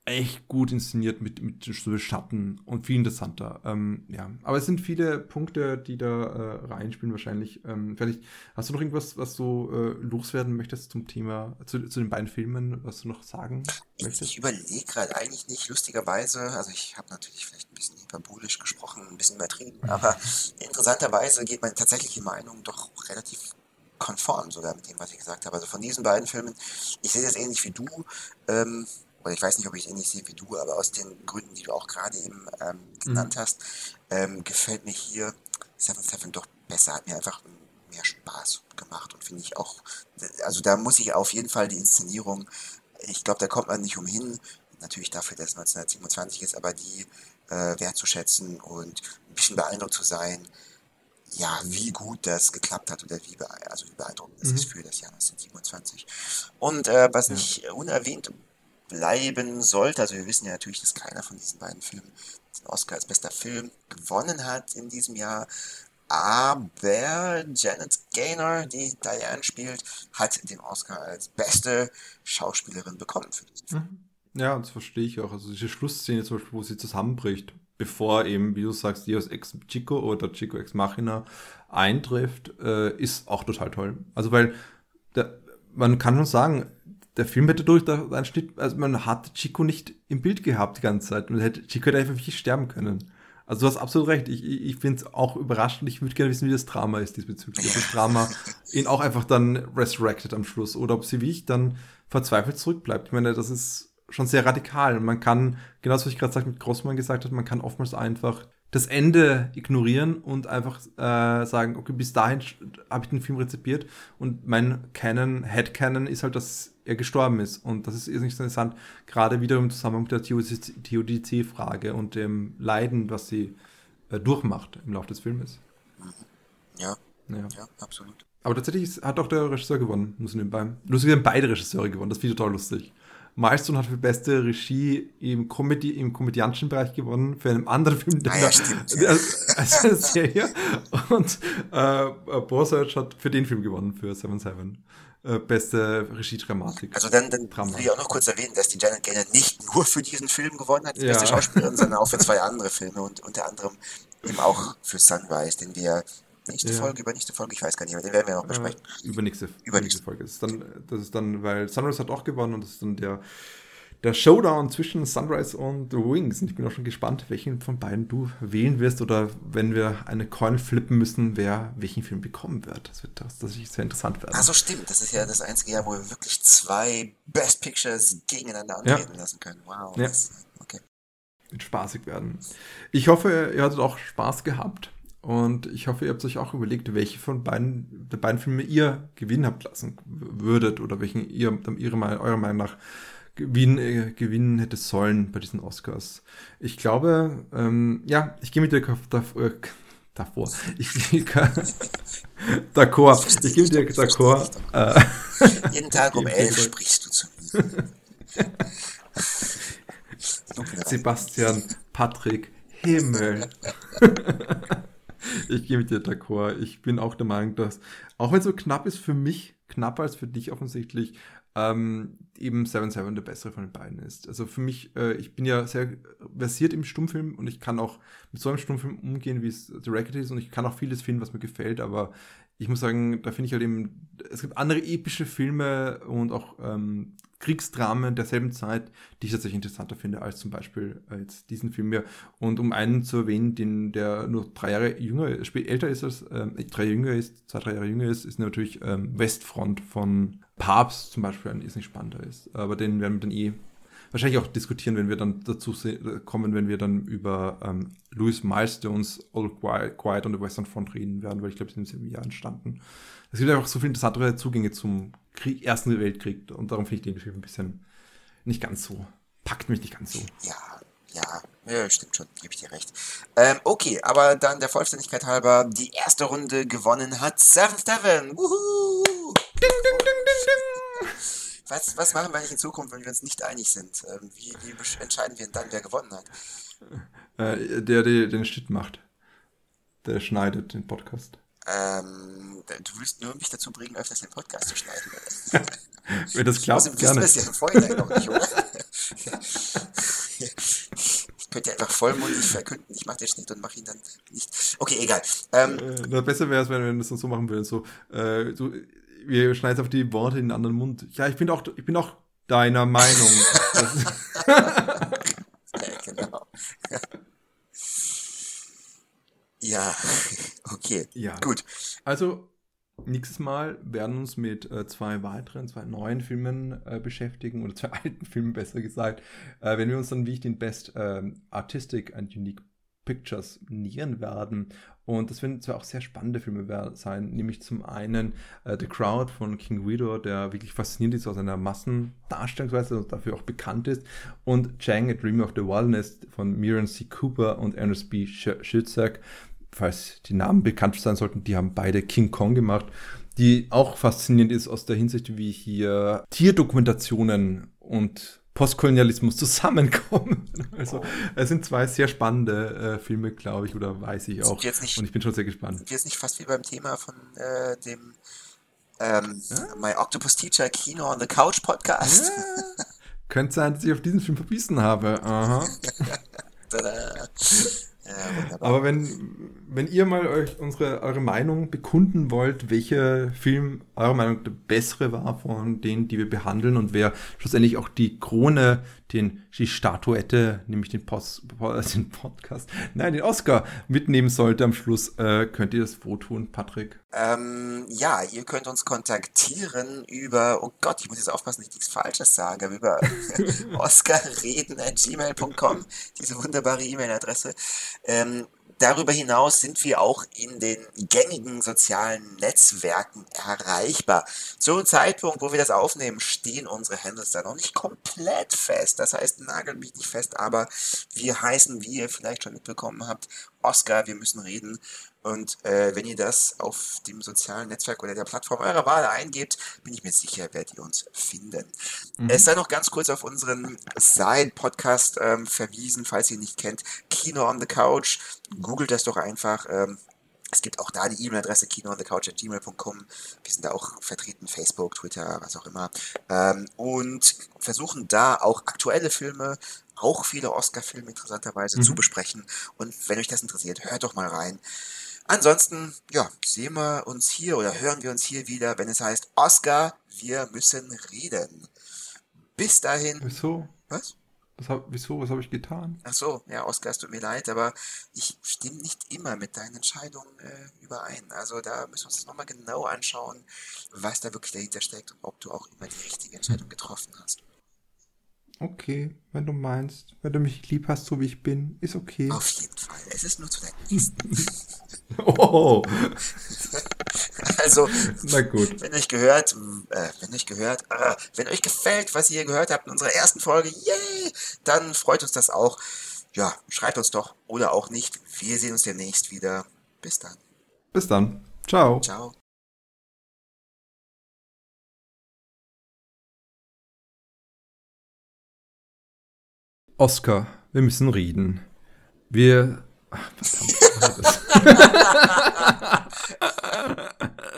echt gut inszeniert mit, mit so Schatten und viel interessanter. Ähm, ja, aber es sind viele Punkte, die da äh, reinspielen wahrscheinlich. Ähm, vielleicht hast du noch irgendwas, was du äh, loswerden möchtest zum Thema, zu, zu den beiden Filmen, was du noch sagen möchtest? Ich überlege gerade eigentlich nicht, lustigerweise, also ich habe natürlich vielleicht ein bisschen hyperbolisch gesprochen, ein bisschen übertrieben, mhm. aber interessanterweise geht meine tatsächliche Meinung doch relativ konform sogar mit dem, was ich gesagt habe. Also von diesen beiden Filmen, ich sehe das ähnlich wie du, ähm, oder ich weiß nicht, ob ich es ähnlich sehe wie du, aber aus den Gründen, die du auch gerade eben ähm, genannt mhm. hast, ähm, gefällt mir hier Seven Seven doch besser, hat mir einfach mehr Spaß gemacht und finde ich auch, also da muss ich auf jeden Fall die Inszenierung, ich glaube, da kommt man nicht umhin, natürlich dafür, dass es 1927 ist, aber die äh, wertzuschätzen und ein bisschen beeindruckt zu sein, ja, wie gut das geklappt hat oder wie, also wie beeindruckend es mhm. ist für das Jahr 1927. Und äh, was ja. nicht unerwähnt bleiben sollte, also wir wissen ja natürlich, dass keiner von diesen beiden Filmen den Oscar als bester Film gewonnen hat in diesem Jahr, aber Janet Gaynor, die Diane spielt, hat den Oscar als beste Schauspielerin bekommen für diesen Film. Mhm. Ja, das verstehe ich auch. Also diese Schlussszene zum Beispiel, wo sie zusammenbricht, bevor eben, wie du sagst, Dios Ex Chico oder Chico Ex Machina eintrifft, äh, ist auch total toll. Also weil der, man kann schon sagen, der Film hätte durch einen Schnitt, also man hat Chico nicht im Bild gehabt die ganze Zeit und hätte, Chico hätte einfach wirklich sterben können. Also du hast absolut recht. Ich, ich finde es auch überraschend. Ich würde gerne wissen, wie das Drama ist diesbezüglich. Ob das Drama ihn auch einfach dann resurrected am Schluss oder ob sie wie ich dann verzweifelt zurückbleibt. Ich meine, das ist schon sehr radikal. Man kann, genauso wie ich gerade mit Grossmann gesagt habe, man kann oftmals einfach das Ende ignorieren und einfach äh, sagen, okay, bis dahin habe ich den Film rezipiert und mein Canon, Headcanon ist halt, dass er gestorben ist. Und das ist nicht interessant, gerade wieder im Zusammenhang mit der Theodizee-Frage und dem Leiden, was sie äh, durchmacht im Laufe des Filmes. Ja, ja, ja absolut. Aber tatsächlich hat auch der Regisseur gewonnen, muss ich nebenbei. Lustig, haben beide Regisseure gewonnen, das ist total lustig. Milestone hat für beste Regie im, Comedy, im komödiantischen Bereich gewonnen, für einen anderen Film, der, ah, ja, der, als eine Serie. Und äh, Borsearch hat für den Film gewonnen, für Seven Seven. Äh, beste Regie-Dramatik. Also dann, dann will ich auch noch kurz erwähnen, dass die Janet Gaynor nicht nur für diesen Film gewonnen hat, die ja. beste Schauspielerin, sondern auch für zwei andere Filme und unter anderem eben auch für Sunrise, den wir Nächste ja. Folge, übernächste Folge, ich weiß gar nicht mehr, den werden wir noch besprechen. Äh, übernächste, übernächste Folge. Das ist, dann, das ist dann, weil Sunrise hat auch gewonnen und das ist dann der, der Showdown zwischen Sunrise und The Wings. Und ich bin auch schon gespannt, welchen von beiden du wählen wirst oder wenn wir eine Coin flippen müssen, wer welchen Film bekommen wird. Das wird wird sehr interessant werden. Also stimmt, das ist ja das einzige Jahr, wo wir wirklich zwei Best Pictures gegeneinander antreten ja. lassen können. Wow. Ja. Das, okay. Wird spaßig werden. Ich hoffe, ihr hattet auch Spaß gehabt. Und ich hoffe, ihr habt euch auch überlegt, welche von beiden, der beiden Filme ihr gewinnen habt lassen würdet oder welchen ihr ihre, eurer Meinung nach gewinnen, äh, gewinnen hätte sollen bei diesen Oscars. Ich glaube, ähm, ja, ich gehe mit dir davor. davor. Ich d'accord. Ich gehe mit dir d'accord. Äh, Jeden Tag um elf sprichst du zu mir. Sebastian, Patrick, Himmel. ich gehe mit dir d'accord. Ich bin auch der Meinung, dass, auch wenn es so knapp ist für mich, knapper als für dich offensichtlich, ähm, eben Seven Seven der bessere von den beiden ist. Also für mich, äh, ich bin ja sehr versiert im Stummfilm und ich kann auch mit so einem Stummfilm umgehen, wie es The Racket ist und ich kann auch vieles finden, was mir gefällt, aber ich muss sagen, da finde ich halt eben, es gibt andere epische Filme und auch ähm, Kriegsdramen derselben Zeit, die ich tatsächlich interessanter finde als zum Beispiel als diesen Film hier. Und um einen zu erwähnen, den der nur drei Jahre jünger, älter ist als ähm, drei Jahre jünger ist, zwei drei Jahre jünger ist, ist natürlich ähm, Westfront von Papst zum Beispiel ein ist nicht spannender ist. Aber den werden wir dann eh wahrscheinlich auch diskutieren, wenn wir dann dazu kommen, wenn wir dann über ähm, Louis Milestones All Quiet, on the Western Front reden werden, weil ich glaube, sie sind im Jahr entstanden. Es gibt einfach so viele interessantere Zugänge zum Krieg, Ersten Weltkrieg und darum finde ich den Film ein bisschen nicht ganz so, packt mich nicht ganz so. Ja, ja, ja, stimmt schon, gebe ich dir recht. Ähm, okay, aber dann der Vollständigkeit halber, die erste Runde gewonnen hat Seven Seven. Wuhu! Ding, ding, ding, ding, ding. Was, was machen wir eigentlich in Zukunft, wenn wir uns nicht einig sind? Ähm, wie, wie entscheiden wir dann, wer gewonnen hat? Äh, der, der den Schnitt macht. Der schneidet den Podcast. Ähm, du willst nur mich dazu bringen, öfters den Podcast zu schneiden. Wenn das klappt, ich gerne. das ja im Vorhinein noch nicht, oder? ich könnte einfach vollmundig verkünden, ich mache den Schnitt und mache ihn dann nicht. Okay, egal. Ähm, äh, besser wäre es, wenn wir das so machen würden. So, äh, so, wir schneiden auf die Worte in den anderen Mund. Ja, ich bin auch, ich bin auch deiner Meinung. ja, genau. Ja, okay. Ja. Gut. Also, nächstes Mal werden wir uns mit äh, zwei weiteren, zwei neuen Filmen äh, beschäftigen, oder zwei alten Filmen besser gesagt, äh, wenn wir uns dann, wie ich den Best ähm, Artistic and Unique Pictures nähern werden. Und das werden zwar auch sehr spannende Filme sein, nämlich zum einen äh, The Crowd von King Guido, der wirklich faszinierend ist aus seiner Massendarstellungsweise und dafür auch bekannt ist. Und Chang, A Dream of the Wilderness von Miriam C. Cooper und Ernest B. Schützak, falls die Namen bekannt sein sollten, die haben beide King Kong gemacht, die auch faszinierend ist aus der Hinsicht, wie hier Tierdokumentationen und Postkolonialismus zusammenkommen. Also es sind zwei sehr spannende äh, Filme, glaube ich, oder weiß ich auch. Nicht, und ich bin schon sehr gespannt. Sind wir jetzt nicht fast wie beim Thema von äh, dem ähm, ja? My Octopus Teacher Kino on the Couch Podcast? Ja. Könnte sein, dass ich auf diesen Film verbissen habe. Aha. Aber wenn, wenn ihr mal euch unsere, eure Meinung bekunden wollt, welcher Film eurer Meinung der bessere war von denen, die wir behandeln und wer schlussendlich auch die Krone den, die Statuette, nämlich den, Post, den Podcast, nein, den Oscar mitnehmen sollte am Schluss, äh, könnt ihr das tun, Patrick? Ähm, ja, ihr könnt uns kontaktieren über, oh Gott, ich muss jetzt aufpassen, dass ich nichts Falsches sage, über oscarreden.gmail.com, diese wunderbare E-Mail-Adresse. Ähm, Darüber hinaus sind wir auch in den gängigen sozialen Netzwerken erreichbar. Zu einem Zeitpunkt, wo wir das aufnehmen, stehen unsere Handles da noch nicht komplett fest. Das heißt, nagelt mich nicht fest, aber wir heißen, wie ihr vielleicht schon mitbekommen habt, Oscar, wir müssen reden. Und äh, wenn ihr das auf dem sozialen Netzwerk oder der Plattform eurer Wahl eingebt, bin ich mir sicher, werdet ihr uns finden. Mhm. Es sei noch ganz kurz auf unseren Side-Podcast ähm, verwiesen, falls ihr ihn nicht kennt. Kino on the Couch. Googelt das doch einfach. Ähm, es gibt auch da die E-Mail-Adresse kinoonthecouch.gmail.com. Wir sind da auch vertreten, Facebook, Twitter, was auch immer. Ähm, und versuchen da auch aktuelle Filme, auch viele Oscar-Filme interessanterweise mhm. zu besprechen. Und wenn euch das interessiert, hört doch mal rein. Ansonsten, ja, sehen wir uns hier oder hören wir uns hier wieder, wenn es heißt Oscar, wir müssen reden. Bis dahin. Wieso? Was? Was hab, wieso? Was habe ich getan? Ach so, ja, Oscar, es tut mir leid, aber ich stimme nicht immer mit deinen Entscheidungen äh, überein. Also da müssen wir uns das nochmal genau anschauen, was da wirklich dahinter steckt und ob du auch immer die richtige Entscheidung getroffen hast. Okay, wenn du meinst, wenn du mich lieb hast, so wie ich bin, ist okay. Auf jeden Fall. Es ist nur zu deinem Nächsten. oh. also, na gut. Wenn euch gehört, äh, wenn euch gehört, äh, wenn euch gefällt, was ihr gehört habt in unserer ersten Folge, yay, dann freut uns das auch. Ja, schreibt uns doch oder auch nicht. Wir sehen uns demnächst wieder. Bis dann. Bis dann. Ciao. Ciao. Oscar, wir müssen reden. Wir. Ach, verdammt.